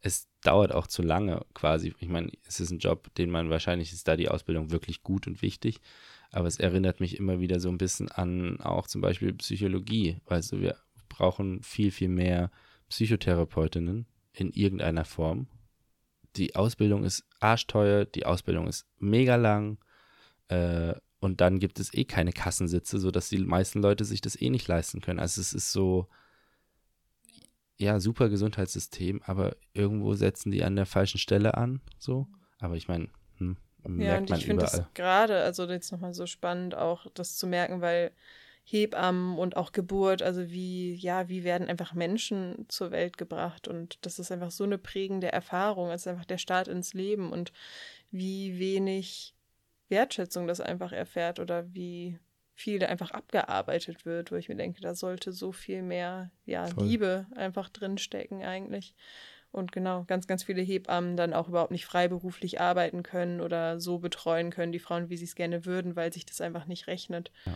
Es dauert auch zu lange quasi. Ich meine, es ist ein Job, den man wahrscheinlich ist da die Ausbildung wirklich gut und wichtig. Aber es erinnert mich immer wieder so ein bisschen an auch zum Beispiel Psychologie. Also wir brauchen viel, viel mehr Psychotherapeutinnen in irgendeiner Form. Die Ausbildung ist arschteuer, die Ausbildung ist mega lang. Äh, und dann gibt es eh keine Kassensitze, sodass die meisten Leute sich das eh nicht leisten können. Also es ist so, ja, super Gesundheitssystem, aber irgendwo setzen die an der falschen Stelle an, so. Aber ich meine, hm, ja, merkt und man ich finde das gerade, also jetzt nochmal so spannend, auch das zu merken, weil Hebammen und auch Geburt, also wie, ja, wie werden einfach Menschen zur Welt gebracht und das ist einfach so eine prägende Erfahrung, es ist einfach der Start ins Leben und wie wenig Wertschätzung das einfach erfährt oder wie viel da einfach abgearbeitet wird, wo ich mir denke, da sollte so viel mehr, ja, Voll. Liebe einfach drinstecken eigentlich. Und genau, ganz, ganz viele Hebammen dann auch überhaupt nicht freiberuflich arbeiten können oder so betreuen können, die Frauen, wie sie es gerne würden, weil sich das einfach nicht rechnet. Ja.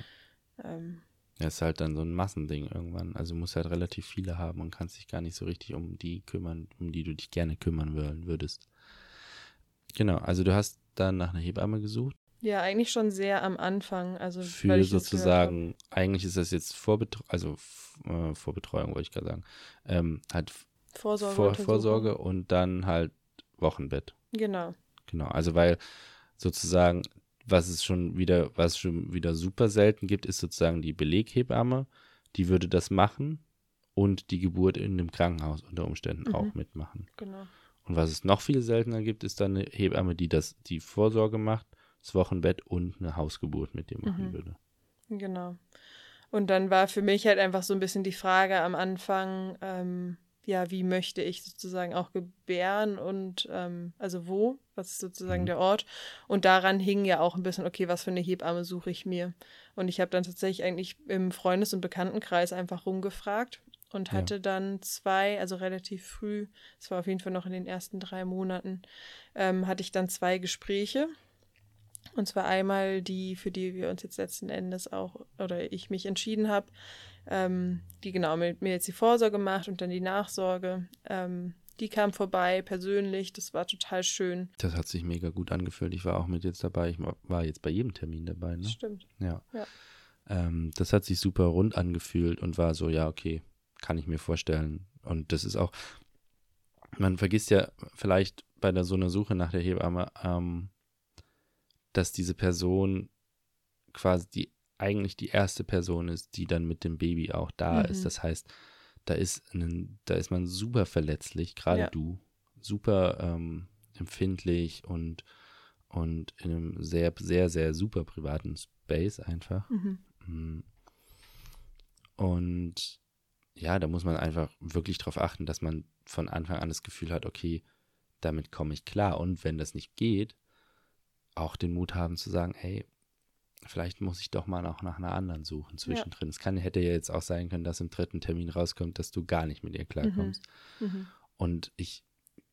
Ähm, Ja, ist halt dann so ein Massending irgendwann. Also du musst halt relativ viele haben und kannst dich gar nicht so richtig um die kümmern, um die du dich gerne kümmern würdest. Genau, also du hast dann nach einer Hebamme gesucht ja, eigentlich schon sehr am Anfang. Also, für sozusagen, eigentlich ist das jetzt Vorbetreuung, also äh, Vorbetreuung wollte ich gerade sagen, ähm, halt. Vorsorge. Vor. Vorsorge und dann halt Wochenbett. Genau. Genau, also weil sozusagen, was es schon wieder, was es schon wieder super selten gibt, ist sozusagen die Beleghebamme, die würde das machen und die Geburt in dem Krankenhaus unter Umständen Mhm. auch mitmachen. Genau. Und was es noch viel seltener gibt, ist dann eine Hebamme, die das, die Vorsorge macht, das Wochenbett und eine Hausgeburt mit dir machen Mhm. würde. Genau. Und dann war für mich halt einfach so ein bisschen die Frage am Anfang, ähm, ja, wie möchte ich sozusagen auch gebären und ähm, also wo, was ist sozusagen mhm. der Ort. Und daran hing ja auch ein bisschen, okay, was für eine Hebamme suche ich mir. Und ich habe dann tatsächlich eigentlich im Freundes- und Bekanntenkreis einfach rumgefragt und hatte ja. dann zwei, also relativ früh, es war auf jeden Fall noch in den ersten drei Monaten, ähm, hatte ich dann zwei Gespräche. Und zwar einmal die, für die wir uns jetzt letzten Endes auch, oder ich mich entschieden habe, ähm, die genau mit mir jetzt die Vorsorge macht und dann die Nachsorge. Ähm, die kam vorbei persönlich, das war total schön. Das hat sich mega gut angefühlt. Ich war auch mit jetzt dabei. Ich war jetzt bei jedem Termin dabei. Ne? Stimmt. Ja. ja. Ähm, das hat sich super rund angefühlt und war so, ja, okay, kann ich mir vorstellen. Und das ist auch, man vergisst ja vielleicht bei der, so einer Suche nach der Hebamme, ähm, dass diese Person quasi die eigentlich die erste Person ist, die dann mit dem Baby auch da mhm. ist. Das heißt, da ist, ein, da ist man super verletzlich, gerade ja. du, super ähm, empfindlich und, und in einem sehr, sehr, sehr super privaten Space einfach. Mhm. Mm. Und ja, da muss man einfach wirklich darauf achten, dass man von Anfang an das Gefühl hat, okay, damit komme ich klar. Und wenn das nicht geht, auch den Mut haben zu sagen, hey, vielleicht muss ich doch mal auch nach einer anderen suchen zwischendrin. Ja. Es kann, hätte ja jetzt auch sein können, dass im dritten Termin rauskommt, dass du gar nicht mit ihr klarkommst. Mhm. Mhm. Und ich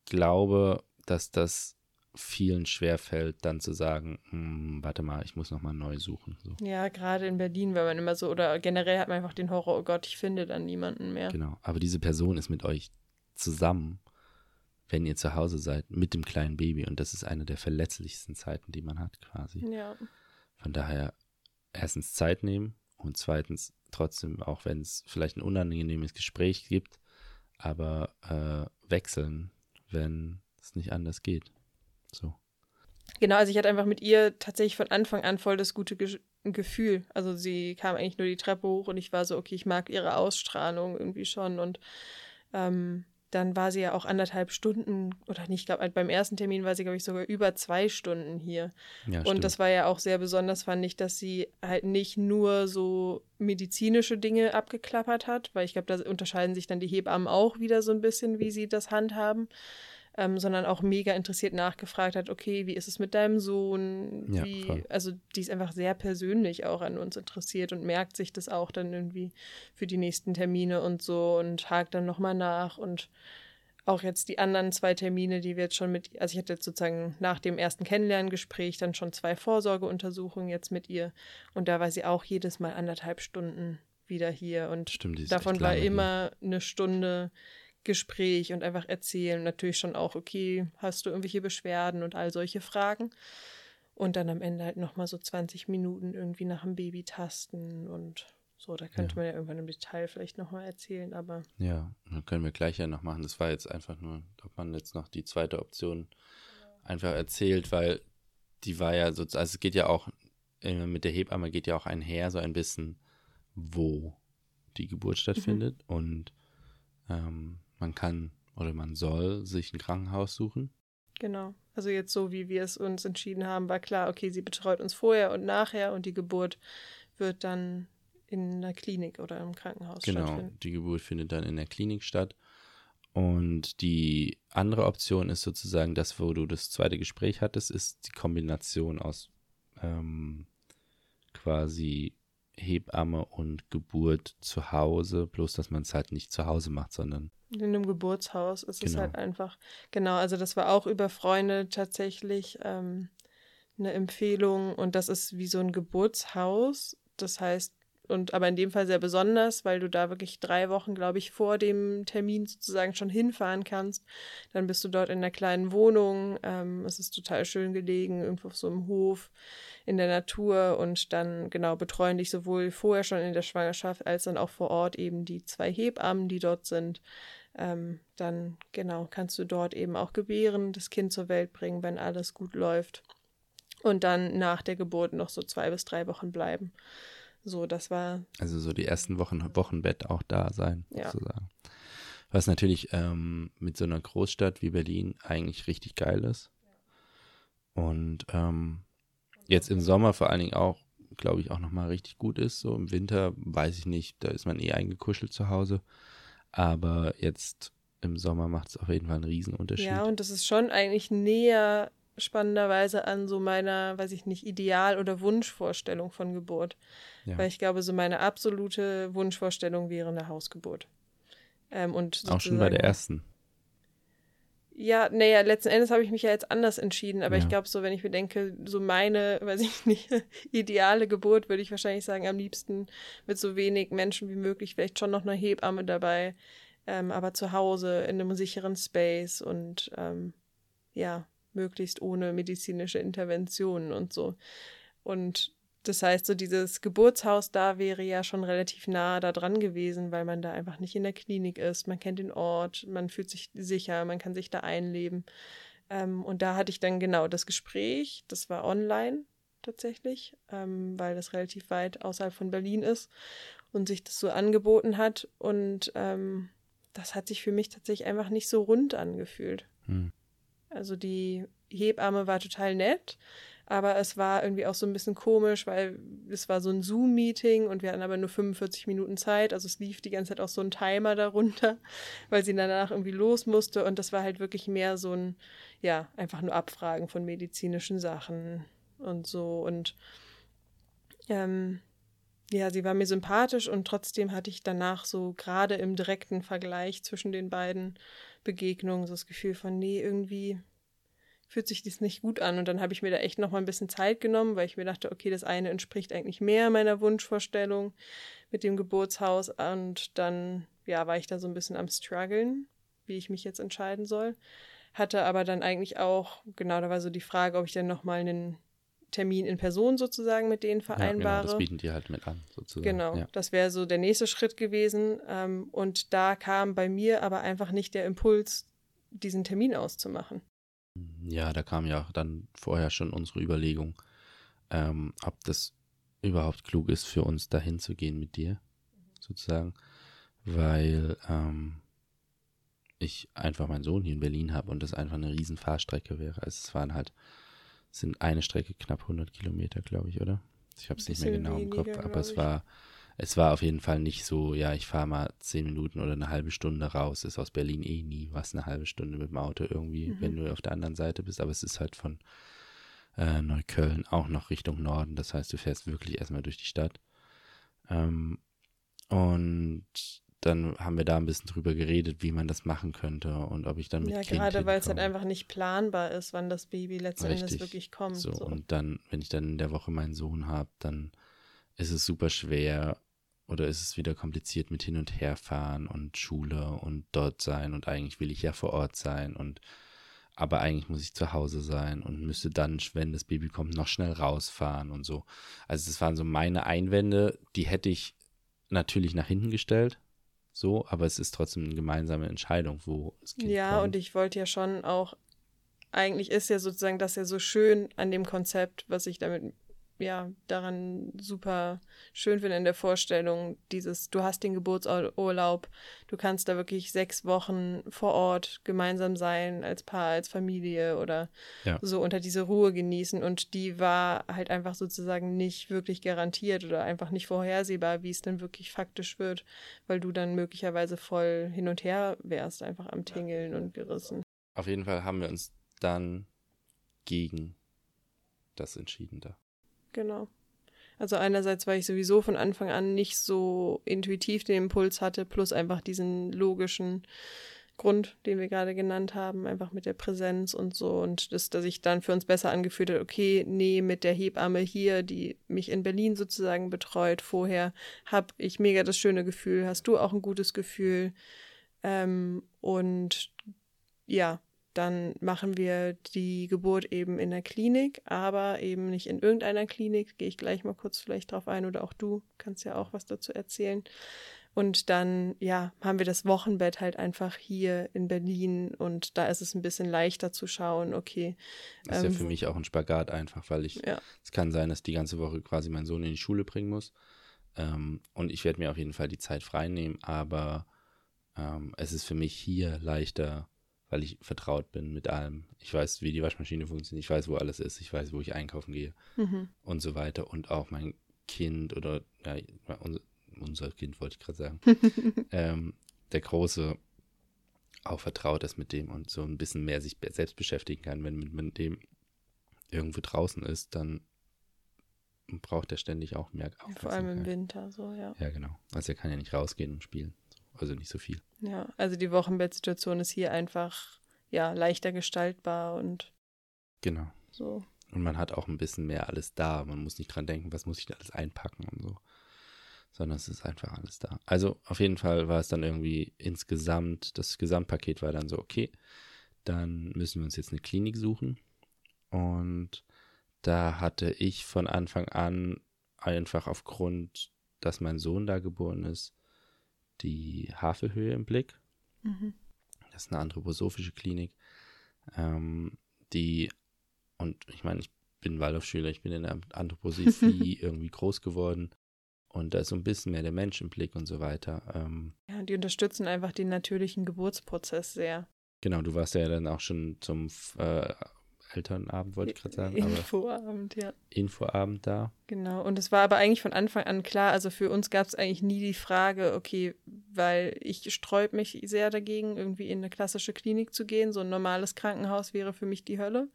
glaube, dass das vielen schwerfällt, dann zu sagen, hm, warte mal, ich muss nochmal neu suchen. So. Ja, gerade in Berlin, weil man immer so, oder generell hat man einfach den Horror, oh Gott, ich finde dann niemanden mehr. Genau, aber diese Person ist mit euch zusammen, wenn ihr zu Hause seid, mit dem kleinen Baby. Und das ist eine der verletzlichsten Zeiten, die man hat, quasi. Ja. Von daher erstens Zeit nehmen und zweitens trotzdem, auch wenn es vielleicht ein unangenehmes Gespräch gibt, aber äh, wechseln, wenn es nicht anders geht. So. Genau, also ich hatte einfach mit ihr tatsächlich von Anfang an voll das gute Ge Gefühl. Also sie kam eigentlich nur die Treppe hoch und ich war so, okay, ich mag ihre Ausstrahlung irgendwie schon und ähm, dann war sie ja auch anderthalb Stunden oder nicht, ich glaube, beim ersten Termin war sie, glaube ich, sogar über zwei Stunden hier. Ja, und das war ja auch sehr besonders, fand ich, dass sie halt nicht nur so medizinische Dinge abgeklappert hat, weil ich glaube, da unterscheiden sich dann die Hebammen auch wieder so ein bisschen, wie sie das handhaben ähm, sondern auch mega interessiert nachgefragt hat, okay, wie ist es mit deinem Sohn? Wie, ja, also die ist einfach sehr persönlich auch an uns interessiert und merkt sich das auch dann irgendwie für die nächsten Termine und so und hakt dann nochmal nach. Und auch jetzt die anderen zwei Termine, die wir jetzt schon mit, also ich hatte jetzt sozusagen nach dem ersten Kennenlerngespräch dann schon zwei Vorsorgeuntersuchungen jetzt mit ihr. Und da war sie auch jedes Mal anderthalb Stunden wieder hier. Und Stimmt, davon war immer eine Stunde Gespräch und einfach erzählen. Natürlich schon auch, okay, hast du irgendwelche Beschwerden und all solche Fragen. Und dann am Ende halt nochmal so 20 Minuten irgendwie nach dem Baby tasten und so. Da könnte ja. man ja irgendwann im Detail vielleicht nochmal erzählen, aber. Ja, dann können wir gleich ja noch machen. Das war jetzt einfach nur, ob man jetzt noch die zweite Option einfach erzählt, weil die war ja so, also es geht ja auch, äh, mit der Hebamme geht ja auch einher so ein bisschen, wo die Geburt stattfindet mhm. und ähm, man kann oder man soll sich ein Krankenhaus suchen. Genau. Also jetzt so, wie wir es uns entschieden haben, war klar, okay, sie betreut uns vorher und nachher und die Geburt wird dann in der Klinik oder im Krankenhaus genau, stattfinden. Genau, die Geburt findet dann in der Klinik statt. Und die andere Option ist sozusagen das, wo du das zweite Gespräch hattest, ist die Kombination aus ähm, quasi Hebamme und Geburt zu Hause, bloß dass man es halt nicht zu Hause macht, sondern in einem Geburtshaus ist genau. es halt einfach. Genau, also das war auch über Freunde tatsächlich ähm, eine Empfehlung und das ist wie so ein Geburtshaus. Das heißt, und aber in dem Fall sehr besonders, weil du da wirklich drei Wochen, glaube ich, vor dem Termin sozusagen schon hinfahren kannst. Dann bist du dort in einer kleinen Wohnung. Ähm, es ist total schön gelegen, irgendwo auf so einem Hof in der Natur und dann genau betreuen dich sowohl vorher schon in der Schwangerschaft als dann auch vor Ort eben die zwei Hebammen, die dort sind. Ähm, dann genau kannst du dort eben auch gebären, das Kind zur Welt bringen, wenn alles gut läuft. Und dann nach der Geburt noch so zwei bis drei Wochen bleiben. So, das war. Also so die ersten Wochen Wochenbett auch da sein, ja. sozusagen. Was natürlich ähm, mit so einer Großstadt wie Berlin eigentlich richtig geil ist. Und ähm, jetzt im Sommer vor allen Dingen auch, glaube ich, auch nochmal richtig gut ist. So im Winter weiß ich nicht, da ist man eh eingekuschelt zu Hause. Aber jetzt im Sommer macht es auf jeden Fall einen Riesenunterschied. Ja, und das ist schon eigentlich näher spannenderweise an so meiner, weiß ich nicht, Ideal- oder Wunschvorstellung von Geburt. Ja. Weil ich glaube, so meine absolute Wunschvorstellung wäre eine Hausgeburt. Ähm, und Auch schon bei der ersten. Ja, naja, letzten Endes habe ich mich ja jetzt anders entschieden, aber ja. ich glaube so, wenn ich mir denke, so meine, weiß ich nicht, ideale Geburt, würde ich wahrscheinlich sagen, am liebsten mit so wenig Menschen wie möglich, vielleicht schon noch eine Hebamme dabei, ähm, aber zu Hause in einem sicheren Space und ähm, ja, möglichst ohne medizinische Interventionen und so. Und das heißt, so dieses Geburtshaus da wäre ja schon relativ nah da dran gewesen, weil man da einfach nicht in der Klinik ist. Man kennt den Ort, man fühlt sich sicher, man kann sich da einleben. Ähm, und da hatte ich dann genau das Gespräch, das war online tatsächlich, ähm, weil das relativ weit außerhalb von Berlin ist und sich das so angeboten hat. Und ähm, das hat sich für mich tatsächlich einfach nicht so rund angefühlt. Hm. Also die Hebamme war total nett, aber es war irgendwie auch so ein bisschen komisch, weil es war so ein Zoom-Meeting und wir hatten aber nur 45 Minuten Zeit. Also es lief die ganze Zeit auch so ein Timer darunter, weil sie danach irgendwie los musste. Und das war halt wirklich mehr so ein, ja, einfach nur Abfragen von medizinischen Sachen und so. Und ähm, ja, sie war mir sympathisch und trotzdem hatte ich danach so gerade im direkten Vergleich zwischen den beiden Begegnungen so das Gefühl von, nee, irgendwie fühlt sich das nicht gut an. Und dann habe ich mir da echt noch mal ein bisschen Zeit genommen, weil ich mir dachte, okay, das eine entspricht eigentlich mehr meiner Wunschvorstellung mit dem Geburtshaus. Und dann, ja, war ich da so ein bisschen am struggeln, wie ich mich jetzt entscheiden soll. Hatte aber dann eigentlich auch, genau, da war so die Frage, ob ich dann noch mal einen Termin in Person sozusagen mit denen vereinbare. Ja, genau, das bieten die halt mit an, sozusagen. Genau, ja. das wäre so der nächste Schritt gewesen. Ähm, und da kam bei mir aber einfach nicht der Impuls, diesen Termin auszumachen. Ja, da kam ja dann vorher schon unsere Überlegung, ähm, ob das überhaupt klug ist, für uns dahin zu gehen mit dir, sozusagen, weil ähm, ich einfach meinen Sohn hier in Berlin habe und das einfach eine riesen Fahrstrecke wäre. Also es waren halt, sind eine Strecke knapp 100 Kilometer, glaube ich, oder? Ich habe es nicht mehr genau im Kopf, aber es war es war auf jeden Fall nicht so, ja, ich fahre mal zehn Minuten oder eine halbe Stunde raus. Ist aus Berlin eh nie was, eine halbe Stunde mit dem Auto irgendwie, mhm. wenn du auf der anderen Seite bist. Aber es ist halt von äh, Neukölln auch noch Richtung Norden. Das heißt, du fährst wirklich erstmal durch die Stadt. Ähm, und dann haben wir da ein bisschen drüber geredet, wie man das machen könnte und ob ich dann mit Ja, kind gerade weil es halt einfach nicht planbar ist, wann das Baby letztendlich wirklich kommt. So, so, und dann, wenn ich dann in der Woche meinen Sohn habe, dann ist es super schwer, oder ist es wieder kompliziert mit hin und her fahren und Schule und dort sein und eigentlich will ich ja vor Ort sein und aber eigentlich muss ich zu Hause sein und müsste dann, wenn das Baby kommt, noch schnell rausfahren und so. Also das waren so meine Einwände, die hätte ich natürlich nach hinten gestellt, so, aber es ist trotzdem eine gemeinsame Entscheidung, wo das Kind Ja, kommt. und ich wollte ja schon auch, eigentlich ist ja sozusagen das ja so schön an dem Konzept, was ich damit ja, daran super schön finde in der Vorstellung, dieses, du hast den Geburtsurlaub, du kannst da wirklich sechs Wochen vor Ort gemeinsam sein, als Paar, als Familie oder ja. so unter diese Ruhe genießen. Und die war halt einfach sozusagen nicht wirklich garantiert oder einfach nicht vorhersehbar, wie es denn wirklich faktisch wird, weil du dann möglicherweise voll hin und her wärst, einfach am Tingeln und gerissen. Auf jeden Fall haben wir uns dann gegen das entschieden da. Genau. Also einerseits, weil ich sowieso von Anfang an nicht so intuitiv den Impuls hatte, plus einfach diesen logischen Grund, den wir gerade genannt haben, einfach mit der Präsenz und so und das, dass ich dann für uns besser angefühlt hat, okay, nee, mit der Hebamme hier, die mich in Berlin sozusagen betreut, vorher habe ich mega das schöne Gefühl, hast du auch ein gutes Gefühl ähm, und ja, dann machen wir die Geburt eben in der Klinik, aber eben nicht in irgendeiner Klinik. Gehe ich gleich mal kurz vielleicht drauf ein oder auch du kannst ja auch was dazu erzählen. Und dann, ja, haben wir das Wochenbett halt einfach hier in Berlin und da ist es ein bisschen leichter zu schauen, okay. Das ist ähm, ja für mich auch ein Spagat einfach, weil ich, ja. es kann sein, dass die ganze Woche quasi meinen Sohn in die Schule bringen muss. Ähm, und ich werde mir auf jeden Fall die Zeit freinehmen, aber ähm, es ist für mich hier leichter, weil ich vertraut bin mit allem. Ich weiß, wie die Waschmaschine funktioniert, ich weiß, wo alles ist, ich weiß, wo ich einkaufen gehe mhm. und so weiter. Und auch mein Kind oder ja, unser, unser Kind wollte ich gerade sagen, ähm, der Große auch vertraut ist mit dem und so ein bisschen mehr sich selbst beschäftigen kann. Wenn man mit dem irgendwo draußen ist, dann braucht er ständig auch mehr Aufmerksamkeit. Vor allem im Winter, so, ja. Ja, genau. Also er kann ja nicht rausgehen und spielen. Also nicht so viel. Ja, also die Wochenbettsituation ist hier einfach, ja, leichter gestaltbar und. Genau. So. Und man hat auch ein bisschen mehr alles da. Man muss nicht dran denken, was muss ich da alles einpacken und so. Sondern es ist einfach alles da. Also auf jeden Fall war es dann irgendwie insgesamt, das Gesamtpaket war dann so, okay, dann müssen wir uns jetzt eine Klinik suchen. Und da hatte ich von Anfang an einfach aufgrund, dass mein Sohn da geboren ist, die Havelhöhe im Blick. Mhm. Das ist eine anthroposophische Klinik, ähm, die, und ich meine, ich bin Waldorfschüler, ich bin in der Anthroposophie irgendwie groß geworden. Und da ist so ein bisschen mehr der Mensch im Blick und so weiter. Ähm, ja, die unterstützen einfach den natürlichen Geburtsprozess sehr. Genau, du warst ja dann auch schon zum äh, Elternabend, wollte ich gerade sagen. Infoabend, ja. Infoabend da. Genau, und es war aber eigentlich von Anfang an klar, also für uns gab es eigentlich nie die Frage, okay, weil ich sträube mich sehr dagegen, irgendwie in eine klassische Klinik zu gehen. So ein normales Krankenhaus wäre für mich die Hölle,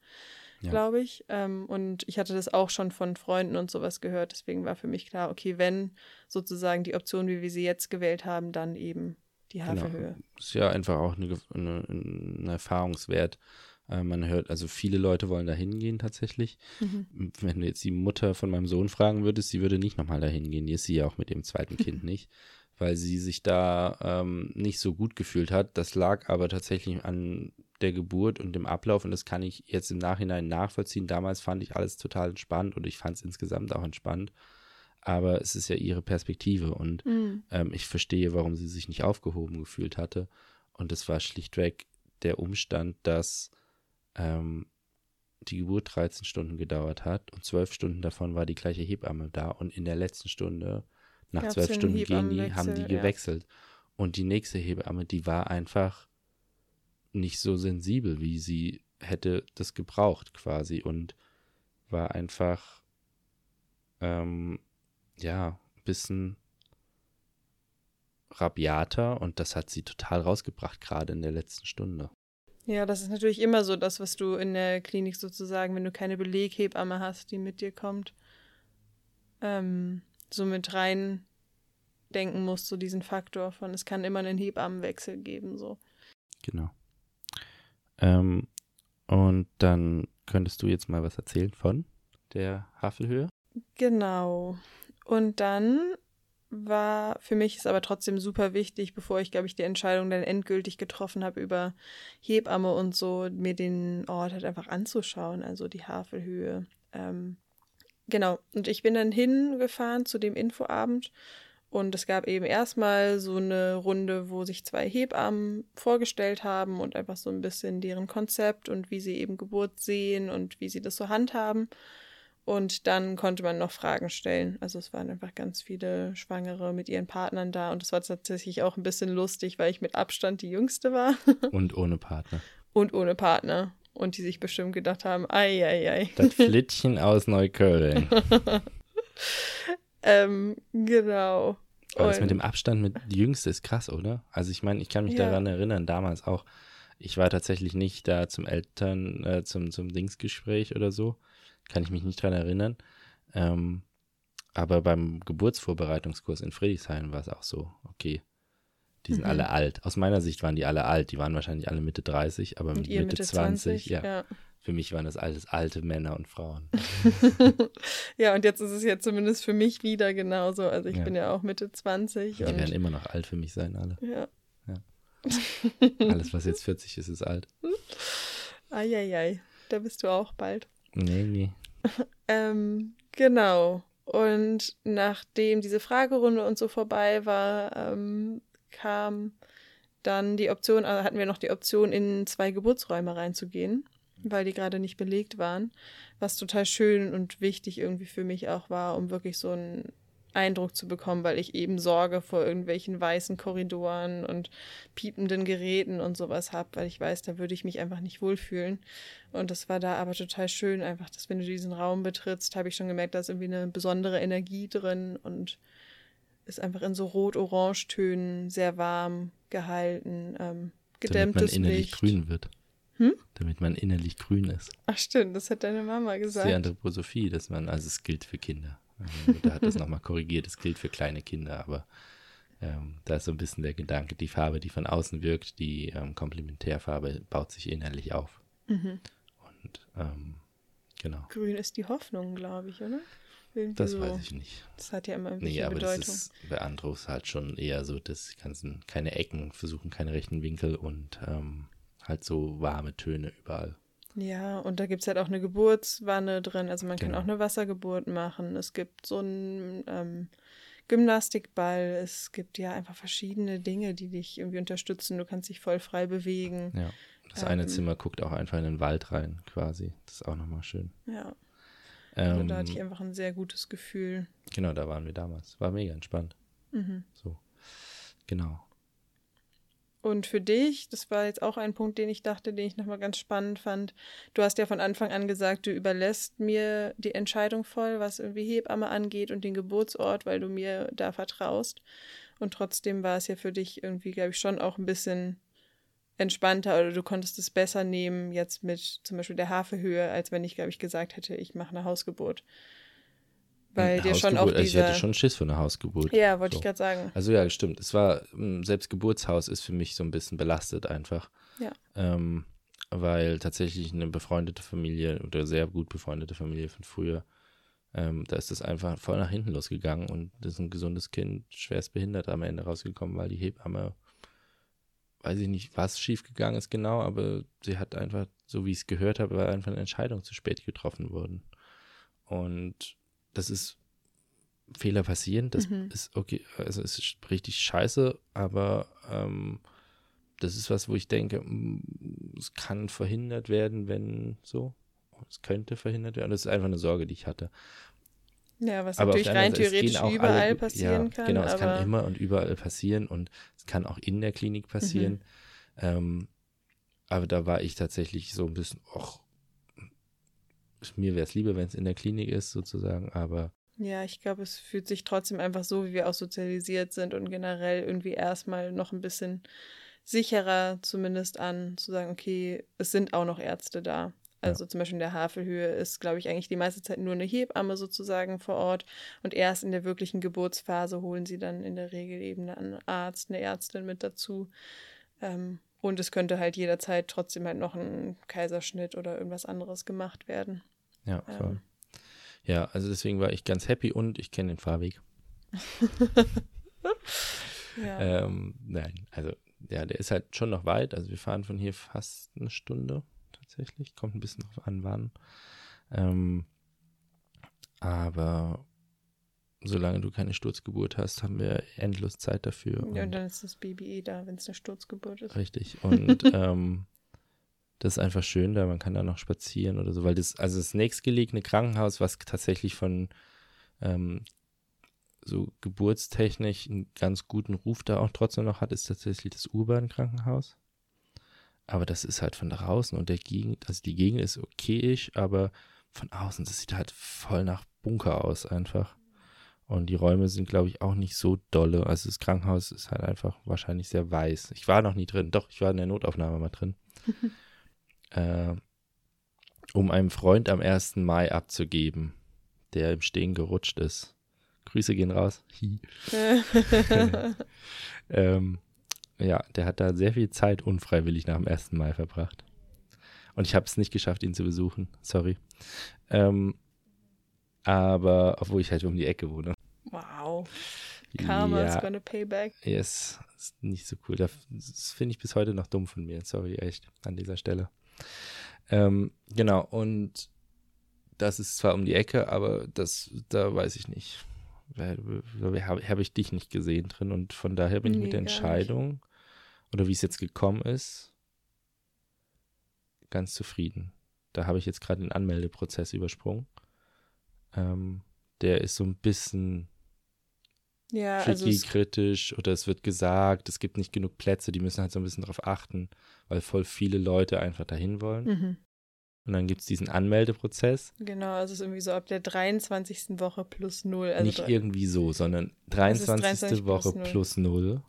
ja. glaube ich. Ähm, und ich hatte das auch schon von Freunden und sowas gehört. Deswegen war für mich klar, okay, wenn sozusagen die Option, wie wir sie jetzt gewählt haben, dann eben die Haferhöhe. Genau. Ist ja einfach auch eine, eine, ein Erfahrungswert äh, man hört, also viele Leute wollen da hingehen tatsächlich. Mhm. Wenn du jetzt die Mutter von meinem Sohn fragen würdest, sie würde nicht nochmal da hingehen. Die ist sie ja auch mit dem zweiten Kind nicht, weil sie sich da ähm, nicht so gut gefühlt hat. Das lag aber tatsächlich an der Geburt und dem Ablauf und das kann ich jetzt im Nachhinein nachvollziehen. Damals fand ich alles total entspannt und ich fand es insgesamt auch entspannt. Aber es ist ja ihre Perspektive und mhm. ähm, ich verstehe, warum sie sich nicht aufgehoben gefühlt hatte. Und es war schlichtweg der Umstand, dass ähm, die Geburt 13 Stunden gedauert hat und zwölf Stunden davon war die gleiche Hebamme da und in der letzten Stunde, nach zwölf Stunden gehen die, haben die gewechselt. Ja. Und die nächste Hebamme, die war einfach nicht so sensibel, wie sie hätte das gebraucht quasi und war einfach, ähm, ja, ein bisschen rabiater und das hat sie total rausgebracht, gerade in der letzten Stunde. Ja, das ist natürlich immer so das, was du in der Klinik sozusagen, wenn du keine Beleghebamme hast, die mit dir kommt, ähm, so mit rein denken musst, so diesen Faktor von, es kann immer einen Hebammenwechsel geben, so. Genau. Ähm, und dann könntest du jetzt mal was erzählen von der Havelhöhe? Genau. Und dann war für mich ist aber trotzdem super wichtig, bevor ich, glaube ich, die Entscheidung dann endgültig getroffen habe über Hebamme und so, mir den Ort halt einfach anzuschauen, also die Havelhöhe. Ähm, genau, und ich bin dann hingefahren zu dem Infoabend und es gab eben erstmal so eine Runde, wo sich zwei Hebammen vorgestellt haben und einfach so ein bisschen deren Konzept und wie sie eben Geburt sehen und wie sie das so handhaben. Und dann konnte man noch Fragen stellen. Also es waren einfach ganz viele Schwangere mit ihren Partnern da. Und es war tatsächlich auch ein bisschen lustig, weil ich mit Abstand die Jüngste war. Und ohne Partner. Und ohne Partner. Und die sich bestimmt gedacht haben, ei, ei, ei. Das Flittchen aus Neukölln. ähm, genau. Aber das mit dem Abstand mit die Jüngste ist krass, oder? Also ich meine, ich kann mich ja. daran erinnern, damals auch. Ich war tatsächlich nicht da zum Eltern, äh, zum, zum Dingsgespräch oder so. Kann ich mich nicht dran erinnern. Ähm, aber beim Geburtsvorbereitungskurs in Friedrichshain war es auch so, okay, die sind mhm. alle alt. Aus meiner Sicht waren die alle alt. Die waren wahrscheinlich alle Mitte 30, aber mit Mitte, Mitte 20, 20 ja. ja. Für mich waren das alles alte Männer und Frauen. ja, und jetzt ist es ja zumindest für mich wieder genauso. Also ich ja. bin ja auch Mitte 20. Die werden immer noch alt für mich sein, alle. Ja. ja. Alles, was jetzt 40 ist, ist alt. Eieiei, da bist du auch bald. Nee, nee. ähm, genau. Und nachdem diese Fragerunde und so vorbei war, ähm, kam dann die Option, also hatten wir noch die Option, in zwei Geburtsräume reinzugehen, weil die gerade nicht belegt waren, was total schön und wichtig irgendwie für mich auch war, um wirklich so ein Eindruck zu bekommen, weil ich eben Sorge vor irgendwelchen weißen Korridoren und piependen Geräten und sowas habe, weil ich weiß, da würde ich mich einfach nicht wohlfühlen. Und das war da aber total schön, einfach, dass wenn du diesen Raum betrittst, habe ich schon gemerkt, da ist irgendwie eine besondere Energie drin und ist einfach in so rot-orange Tönen sehr warm gehalten. Ähm, gedämmtes Damit man innerlich Licht. grün wird. Hm? Damit man innerlich grün ist. Ach stimmt, das hat deine Mama Das ist gesagt. die Anthroposophie, dass man, also es gilt für Kinder. Meine Mutter hat das nochmal korrigiert, es gilt für kleine Kinder, aber ähm, da ist so ein bisschen der Gedanke, die Farbe, die von außen wirkt, die ähm, Komplementärfarbe baut sich innerlich auf. Mhm. Und ähm, genau, Grün ist die Hoffnung, glaube ich, oder? Irgendwie das so. weiß ich nicht. Das hat ja immer Nee, irgendwelche aber Bedeutung. das ist bei Andros halt schon eher so, dass die ganzen, keine Ecken versuchen, keine rechten Winkel und ähm, halt so warme Töne überall. Ja, und da gibt es halt auch eine Geburtswanne drin. Also man kann Genau. auch eine Wassergeburt machen. Es gibt so einen ähm, Gymnastikball. Es gibt ja einfach verschiedene Dinge, die dich irgendwie unterstützen. Du kannst dich voll frei bewegen. Ja. Das eine Ähm. Zimmer guckt auch einfach in den Wald rein, quasi. Das ist auch nochmal schön. Ja, also Ähm, da hatte ich einfach ein sehr gutes Gefühl. genau, da waren wir damals. War mega entspannt. Mhm. So. Genau. Und für dich, das war jetzt auch ein Punkt, den ich dachte, den ich nochmal ganz spannend fand. Du hast ja von Anfang an gesagt, du überlässt mir die Entscheidung voll, was irgendwie Hebamme angeht und den Geburtsort, weil du mir da vertraust. Und trotzdem war es ja für dich irgendwie, glaube ich, schon auch ein bisschen entspannter oder du konntest es besser nehmen jetzt mit zum Beispiel der Hafehöhe, als wenn ich, glaube ich, gesagt hätte, ich mache eine Hausgeburt. Weil dir schon auch Hausgeburt, also ich dieser... hatte schon Schiss für eine Hausgeburt. ja, wollte So. ich gerade sagen. Also ja, stimmt. Es war, ähm, selbst Geburtshaus ist für mich so ein bisschen belastet einfach. Ja. Ähm, weil tatsächlich eine befreundete Familie oder sehr gut befreundete Familie von früher, ähm, da ist das einfach voll nach hinten losgegangen und das ist ein gesundes Kind, schwerst behindert am Ende rausgekommen, weil die Hebamme, weiß ich nicht, was schiefgegangen ist genau, aber sie hat einfach, so wie ich es gehört habe, war einfach eine Entscheidung zu spät getroffen worden. Und das ist Fehler passieren, das Mhm. ist okay, also es ist richtig scheiße, aber ähm, das ist was, wo ich denke, mm, es kann verhindert werden, wenn so. Es könnte verhindert werden. Das ist einfach eine Sorge, die ich hatte. Ja, was Aber natürlich rein Seite, theoretisch überall alle- passieren ja, kann. Genau, es kann immer und überall passieren und es kann auch in der Klinik passieren. Mhm. Ähm, aber da war ich tatsächlich so ein bisschen, ach, mir wäre es lieber, wenn es in der Klinik ist, sozusagen, aber Ja, ich glaube, es fühlt sich trotzdem einfach so, wie wir auch sozialisiert sind und generell irgendwie erstmal noch ein bisschen sicherer zumindest an, zu sagen, okay, es sind auch noch Ärzte da. Also zum Beispiel in der Havelhöhe ist, glaube ich, eigentlich die meiste Zeit nur eine Hebamme sozusagen vor Ort. Und erst in der wirklichen Geburtsphase holen sie dann in der Regel eben einen Arzt, eine Ärztin mit dazu. Ähm, und es könnte halt jederzeit trotzdem halt noch ein Kaiserschnitt oder irgendwas anderes gemacht werden. ja, voll. Ähm. Ja, also deswegen war ich ganz happy und ich kenne den Fahrweg. Ja. Ähm, nein, also ja, der ist halt schon noch weit. Also wir fahren von hier fast eine Stunde tatsächlich. Kommt ein bisschen drauf an, wann. Ähm, aber solange du keine Sturzgeburt hast, haben wir endlos Zeit dafür. Ja, und und- dann ist das Baby eh da, wenn es eine Sturzgeburt ist. Richtig. Und ähm, das ist einfach schön da. Man kann da noch spazieren oder so, weil das, also das nächstgelegene Krankenhaus, was tatsächlich von ähm, so geburtstechnisch einen ganz guten Ruf da auch trotzdem noch hat, ist tatsächlich das Urban-Krankenhaus. Aber das ist halt von draußen und der Gegend, also die Gegend ist okayisch, aber von außen, das sieht halt voll nach Bunker aus einfach. Und die Räume sind, glaube ich, auch nicht so dolle. Also das Krankenhaus ist halt einfach wahrscheinlich sehr weiß. Ich war noch nie drin. Doch, ich war in der Notaufnahme mal drin. äh, um einem Freund am 1. Mai abzugeben, der im Stehen gerutscht ist. Grüße gehen raus. Hi. ähm, ja, der hat da sehr viel Zeit unfreiwillig nach dem 1. Mai verbracht. Und ich habe es nicht geschafft, ihn zu besuchen. Sorry. Ähm, aber, obwohl ich halt um die Ecke wohne. Wow. Karma is ja, gonna pay back. yes, ist nicht so cool. Das, finde ich bis heute noch dumm von mir. Sorry, echt, an dieser Stelle. Ähm, genau, und das ist zwar um die Ecke, aber das, da weiß ich nicht. Habe hab ich dich nicht gesehen drin und von daher bin ich Nee, mit der. Entscheidung oder wie es jetzt gekommen ist, ganz zufrieden. Da habe ich jetzt gerade den Anmeldeprozess übersprungen. Ähm, der ist so ein bisschen Ja, also tricky, es, kritisch oder es wird gesagt, es gibt nicht genug Plätze, die müssen halt so ein bisschen darauf achten, weil voll viele Leute einfach dahin wollen. mhm. Und dann gibt es diesen Anmeldeprozess, genau, also es ist irgendwie so ab der 23. Woche plus null. Also nicht irgendwie so, sondern ist 23. 23 Woche plus null. plus null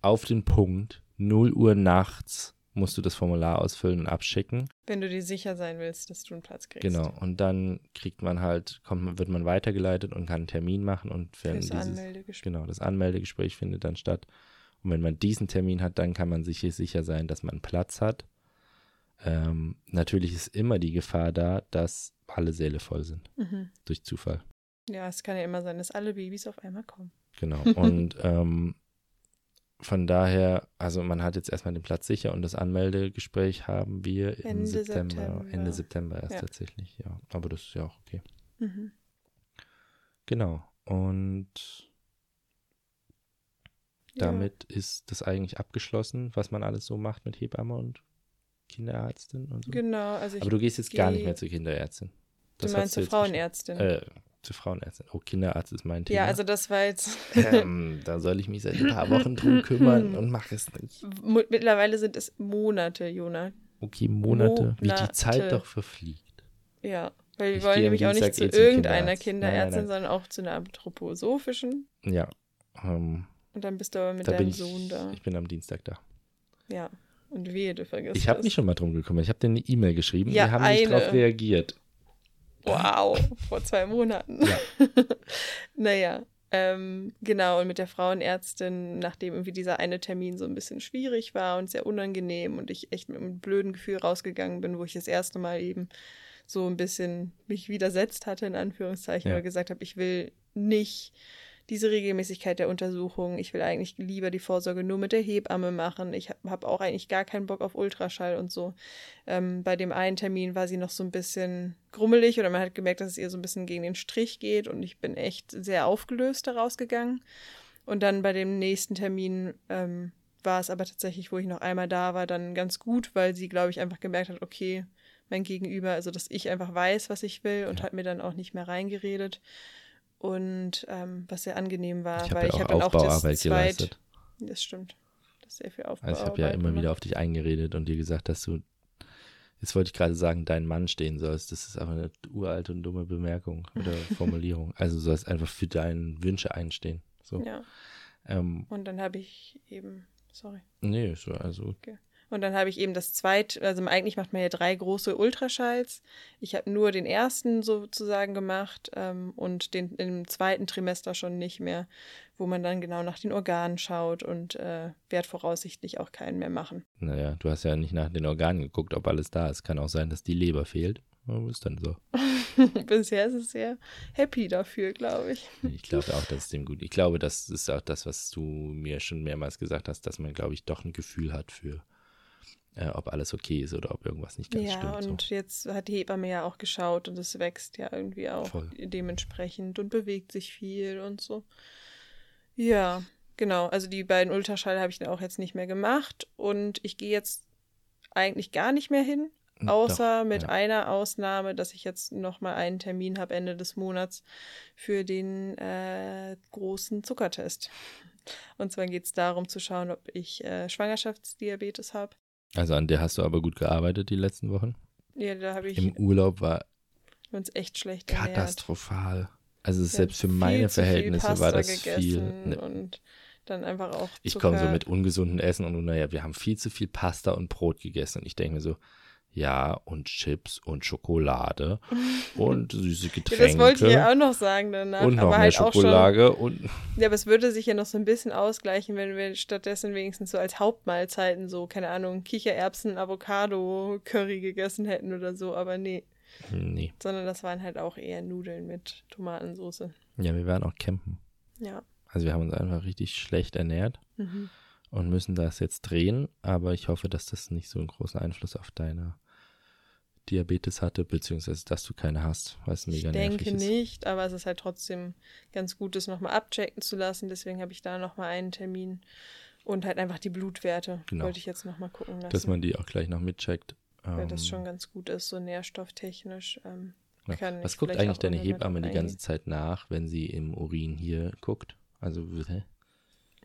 auf den Punkt 0 Uhr nachts musst du das Formular ausfüllen und abschicken. Wenn du dir sicher sein willst, dass du einen Platz kriegst. Genau. Und dann kriegt man halt, kommt, wird man weitergeleitet und kann einen Termin machen und wenn dieses, Anmeldegespräch. genau, das Anmeldegespräch findet dann statt. Und wenn man diesen Termin hat, dann kann man sich hier sicher sein, dass man Platz hat. Ähm, natürlich ist immer die Gefahr da, dass alle Säle voll sind. Mhm. Durch Zufall. Ja, es kann ja immer sein, dass alle Babys auf einmal kommen. Genau. Und ähm, von daher, also man hat jetzt erstmal den Platz sicher und das Anmeldegespräch haben wir im Ende September, September. Ende September erst Ja. tatsächlich, ja. Aber das ist ja auch okay. Mhm. Genau. Und Ja. damit ist das eigentlich abgeschlossen, was man alles so macht mit Hebamme und Kinderärztin und so. Genau, also ich, Aber du gehst jetzt gar nicht geh- mehr zur Kinderärztin. du Das meinst hast zur Frauenärztin. Äh, zur Frauenärztin. Oh, Kinderarzt ist mein Thema. ja, also das war jetzt, ähm, da soll ich mich seit ein paar Wochen drum kümmern und mache es nicht. Mo- mittlerweile sind es Monate, Jona. Okay, Monate, wie die Monate. Zeit doch verfliegt. Ja, weil wir Ich wollen nämlich auch nicht zu eh irgendeiner Kinderarzt. Nein, nein, Kinderärztin, nein. sondern auch zu einer anthroposophischen. Ja, ähm, Und dann bist du aber mit deinem ich, Sohn da. ich bin am Dienstag da. Ja. Und wehe, du vergisst Ich habe mich schon mal drum gekümmert. Ich habe dir eine E-Mail geschrieben. Ja, die haben nicht eine. darauf reagiert. Wow, vor zwei Monaten. Ja. naja, ähm, genau. Und mit der Frauenärztin, nachdem irgendwie dieser eine Termin so ein bisschen schwierig war und sehr unangenehm und ich echt mit einem blöden Gefühl rausgegangen bin, wo ich das erste Mal eben so ein bisschen mich widersetzt hatte, in Anführungszeichen, Ja. oder gesagt habe, ich will nicht diese Regelmäßigkeit der Untersuchung. Ich will eigentlich lieber die Vorsorge nur mit der Hebamme machen. Ich habe hab auch eigentlich gar keinen Bock auf Ultraschall und so. Ähm, bei dem einen Termin war sie noch so ein bisschen grummelig oder man hat gemerkt, dass es ihr so ein bisschen gegen den Strich geht und ich bin echt sehr aufgelöst daraus gegangen. Und dann bei dem nächsten Termin ähm, war es aber tatsächlich, wo ich noch einmal da war, dann ganz gut, weil sie, glaube ich, einfach gemerkt hat, okay, mein Gegenüber, also dass ich einfach weiß, was ich will und Ja. hat mir dann auch nicht mehr reingeredet. Und ähm, was sehr angenehm war, Ich weil ja ich auch habe dann auch das zweit, geleistet. das stimmt. Das ist sehr viel Aufbauarbeit. Also ich habe ja immer gemacht. wieder auf dich eingeredet und dir gesagt, dass du, jetzt wollte ich gerade sagen, dein Mann stehen sollst. Das ist aber eine uralte und dumme Bemerkung oder Formulierung. Also du sollst einfach für deine Wünsche einstehen. So. Ja, Ähm, und dann habe ich eben, sorry. nee, so, also Und dann habe ich eben das zweite, also eigentlich macht man ja drei große Ultraschalls. Ich habe nur den ersten sozusagen gemacht ähm, und den im zweiten Trimester schon nicht mehr, wo man dann genau nach den Organen schaut und äh, wird voraussichtlich auch keinen mehr machen. Naja, du hast ja nicht nach den Organen geguckt, ob alles da ist. Kann auch sein, dass die Leber fehlt. Ja, ist dann so. Bisher ist es sehr happy dafür, glaube ich. Ich glaube auch, dass es dem gut. Ich glaube, das ist auch das, was du mir schon mehrmals gesagt hast, dass man, glaube ich, doch ein Gefühl hat für, äh, ob alles okay ist oder ob irgendwas nicht ganz ja, stimmt. und so. jetzt hat die Hebamme ja auch geschaut und es wächst ja irgendwie auch Voll. dementsprechend und bewegt sich viel und so. Ja, genau. Also die beiden Ultraschall habe ich dann auch jetzt nicht mehr gemacht und ich gehe jetzt eigentlich gar nicht mehr hin, Hm, außer doch, mit ja. einer Ausnahme, dass ich jetzt noch mal einen Termin habe Ende des Monats für den äh, großen Zuckertest. Und zwar geht es darum zu schauen, ob ich äh, Schwangerschaftsdiabetes habe. Also an der hast du aber gut gearbeitet die letzten Wochen. Ja, da habe ich Im Urlaub war uns echt schlecht ernährt. katastrophal. Also Wir selbst für meine Verhältnisse war das viel. Ne, Und dann einfach auch. ich komme so mit ungesundem Essen und naja, wir haben viel zu viel Pasta und Brot gegessen. Und ich denke mir so, ja, und Chips und Schokolade und süße Ja, Getränke. das wollte ich ja auch noch sagen danach. und noch aber mehr halt auch schon. Schokolade und Ja, aber es würde sich ja noch so ein bisschen ausgleichen, wenn wir stattdessen wenigstens so als Hauptmahlzeiten so, keine Ahnung, Kichererbsen, Avocado, Curry gegessen hätten oder so. Aber nee, nee. sondern das waren halt auch eher Nudeln mit Tomatensauce. Ja, wir werden auch campen. Ja. Also wir haben uns einfach richtig schlecht ernährt Mhm. und müssen das jetzt drehen, aber ich hoffe, dass das nicht so einen großen Einfluss auf deine Diabetes hatte, beziehungsweise dass du keine hast, Ich mega nervig denke ist. nicht, aber es ist halt trotzdem ganz gut, das nochmal abchecken zu lassen. Deswegen habe ich da nochmal einen Termin. Und halt einfach die Blutwerte Genau. wollte ich jetzt nochmal gucken lassen. Dass man die auch gleich noch mitcheckt. weil das Ähm, schon ganz gut ist, so nährstofftechnisch. Ähm, ja. Was ich guckt eigentlich deine Hebamme die ganze. Zeit nach, wenn sie im Urin hier guckt? Also, hä?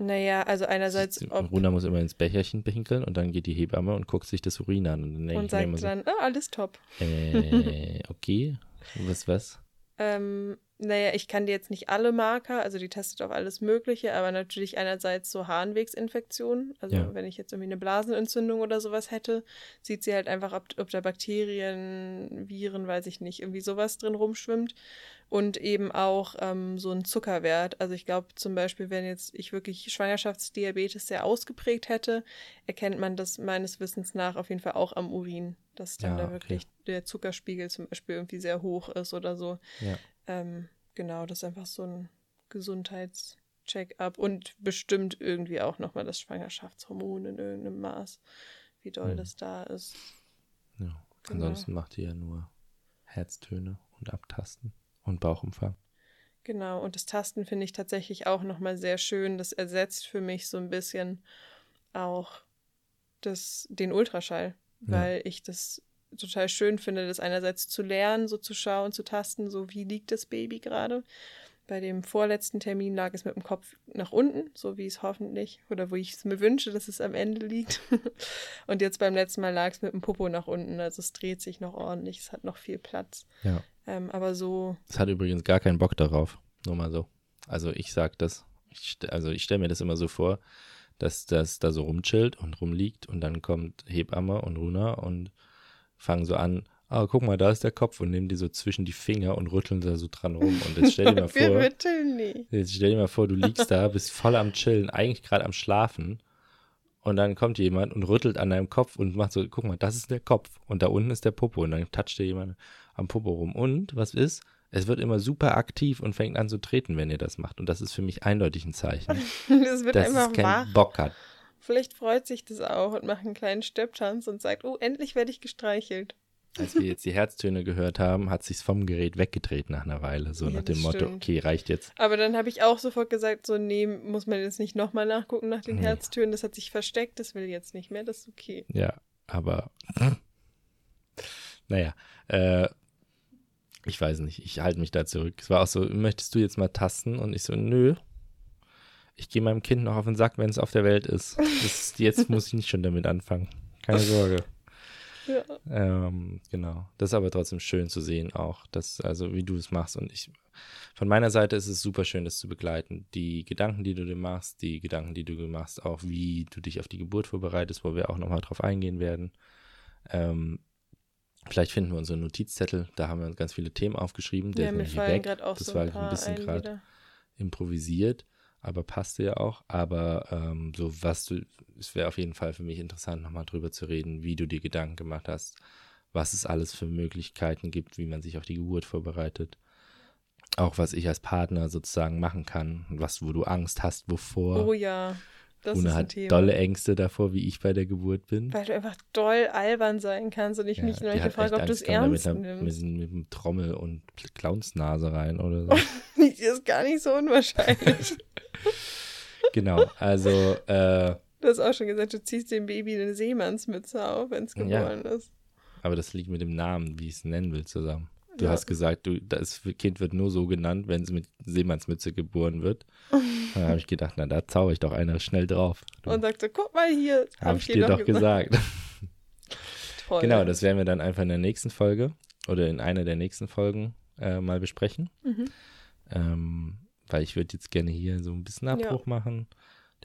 Naja, also einerseits, Runa muss immer ins Becherchen pinkeln und dann geht die Hebamme und guckt sich das Urin an. Und dann und sagt so, dann, ah, alles top. äh, okay, was, was? Ähm, naja, ich kann dir jetzt nicht alle Marker, also die testet auf alles Mögliche, aber natürlich einerseits so Harnwegsinfektionen. Also Ja. wenn ich jetzt irgendwie eine Blasenentzündung oder sowas hätte, sieht sie halt einfach, ob, ob da Bakterien, Viren, weiß ich nicht, irgendwie sowas drin rumschwimmt. Und eben auch ähm, so ein Zuckerwert. Also ich glaube zum Beispiel, wenn jetzt ich wirklich Schwangerschaftsdiabetes sehr ausgeprägt hätte, erkennt man das meines Wissens nach auf jeden Fall auch am Urin, dass dann Ja, da okay. wirklich der Zuckerspiegel zum Beispiel irgendwie sehr hoch ist oder so. Ja. Ähm, genau, das ist einfach so ein Gesundheitscheck-up und bestimmt irgendwie auch nochmal das Schwangerschaftshormon in irgendeinem Maß, wie doll Mhm. das da ist. ja. Genau. Ansonsten macht ihr ja nur Herztöne und Abtasten und Bauchumfang. Genau, und das Tasten finde ich tatsächlich auch nochmal sehr schön. Das ersetzt für mich so ein bisschen auch das, den Ultraschall, Ja. weil ich das total schön finde, das einerseits zu lernen, so zu schauen, zu tasten, so wie liegt das Baby gerade. Bei dem vorletzten Termin lag es mit dem Kopf nach unten, so wie es hoffentlich oder wo ich es mir wünsche, dass es am Ende liegt. Und jetzt beim letzten Mal lag es mit dem Popo nach unten, also es dreht sich noch ordentlich, es hat noch viel Platz. Ja. Ähm, aber so Es hat übrigens gar keinen Bock darauf. Nur mal so. Also ich sag das. Ich, also ich stelle mir das immer so vor, dass das da so rumchillt und rumliegt und dann kommt Hebamme und Runa und fangen so an, ah, guck mal, da ist der Kopf und nehmen die so zwischen die Finger und rütteln da so dran rum. Und jetzt stell dir mal wir vor, rütteln nie. jetzt stell dir mal vor, du liegst da, bist voll am Chillen, eigentlich gerade am Schlafen und dann kommt jemand und rüttelt an deinem Kopf und macht so, guck mal, das ist der Kopf und da unten ist der Popo und dann toucht dir jemand am Popo rum. Und was ist? Es wird immer super aktiv und fängt an zu treten, wenn ihr das macht. Und das ist für mich eindeutig ein Zeichen, Das wird dass es keinen wach. Bock hat. Vielleicht freut sich das auch und macht einen kleinen Stepptanz und sagt, oh, endlich werde ich gestreichelt. Als wir jetzt die Herztöne gehört haben, hat sich's vom Gerät weggedreht nach einer Weile. So Ja, nach dem das Motto, stimmt. okay, reicht jetzt. Aber dann habe ich auch sofort gesagt, so, nee, muss man jetzt nicht nochmal nachgucken nach den Nee. Herztönen. Das hat sich versteckt, das will jetzt nicht mehr, das ist okay. Ja, aber naja, äh, ich weiß nicht, ich halte mich da zurück. Es war auch so, möchtest du jetzt mal tasten? Und ich so, nö. Ich gehe meinem Kind noch auf den Sack, wenn es auf der Welt ist. Das. Jetzt muss ich nicht schon damit anfangen. Keine Sorge. Ja. Ähm, genau. Das ist aber trotzdem schön zu sehen auch, dass, also wie du es machst. Und ich, von meiner Seite ist es super schön, das zu begleiten. Die Gedanken, die du dir machst, die Gedanken, die du dir machst, auch wie du dich auf die Geburt vorbereitest, wo wir auch nochmal drauf eingehen werden. Ähm, vielleicht finden wir unsere Notizzettel, da haben wir uns ganz viele Themen aufgeschrieben. Der ja, mir fallen gerade auch Das so war ein bisschen ein grad- wieder. improvisiert, aber passte ja auch. Aber ähm, so was du, es wäre auf jeden Fall für mich interessant, nochmal drüber zu reden, wie du dir Gedanken gemacht hast, was es alles für Möglichkeiten gibt, wie man sich auf die Geburt vorbereitet. Auch was ich als Partner sozusagen machen kann, was, wo du Angst hast, wovor. Oh ja, das Una hat Thema. dolle Ängste davor, wie ich bei der Geburt bin. Weil du einfach doll albern sein kannst und ich Ja, mich neulich hat gefragt, ob du es ernst mit, einer, mit, nimmst. mit einem Trommel und Clownsnase rein oder so. Das ist gar nicht so unwahrscheinlich. genau, also äh, Du hast auch schon gesagt, du ziehst dem Baby eine Seemannsmütze auf, wenn es Ja. geboren ist. Aber das liegt mit dem Namen, wie ich es nennen will, zusammen. Du Ja. hast gesagt, du, das Kind wird nur so genannt, wenn es mit Seemannsmütze geboren wird. Dann habe ich gedacht, na, da zauber ich doch einer schnell drauf. Du, Und sagte, guck mal hier, hab habe ich dir doch gesagt. Toll. genau, das werden wir dann einfach in der nächsten Folge oder in einer der nächsten Folgen äh, mal besprechen. Mhm. Ähm, weil ich würde jetzt gerne hier so ein bisschen Abbruch Ja. machen.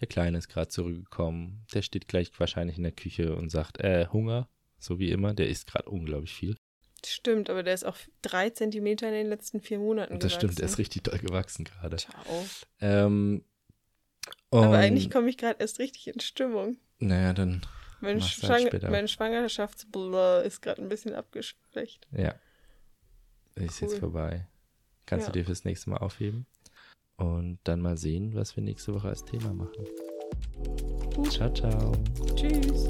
Der Kleine ist gerade zurückgekommen. Der steht gleich wahrscheinlich in der Küche und sagt, äh, Hunger, so wie immer. Der isst gerade unglaublich viel. Stimmt, aber der ist auch drei Zentimeter in den letzten vier Monaten Und das stimmt, der ist gewachsen. richtig doll gewachsen gerade. Ciao. Ähm, Aber eigentlich komme ich gerade erst richtig in Stimmung. Naja, dann, Mein, halt Schwang später. mein Schwangerschaftsblur ist gerade ein bisschen abgeschwächt. ja. Ist jetzt Cool. vorbei. Kannst Ja. du dir fürs nächste Mal aufheben? Und dann mal sehen, was wir nächste Woche als Thema machen. Ciao, ciao. Tschüss.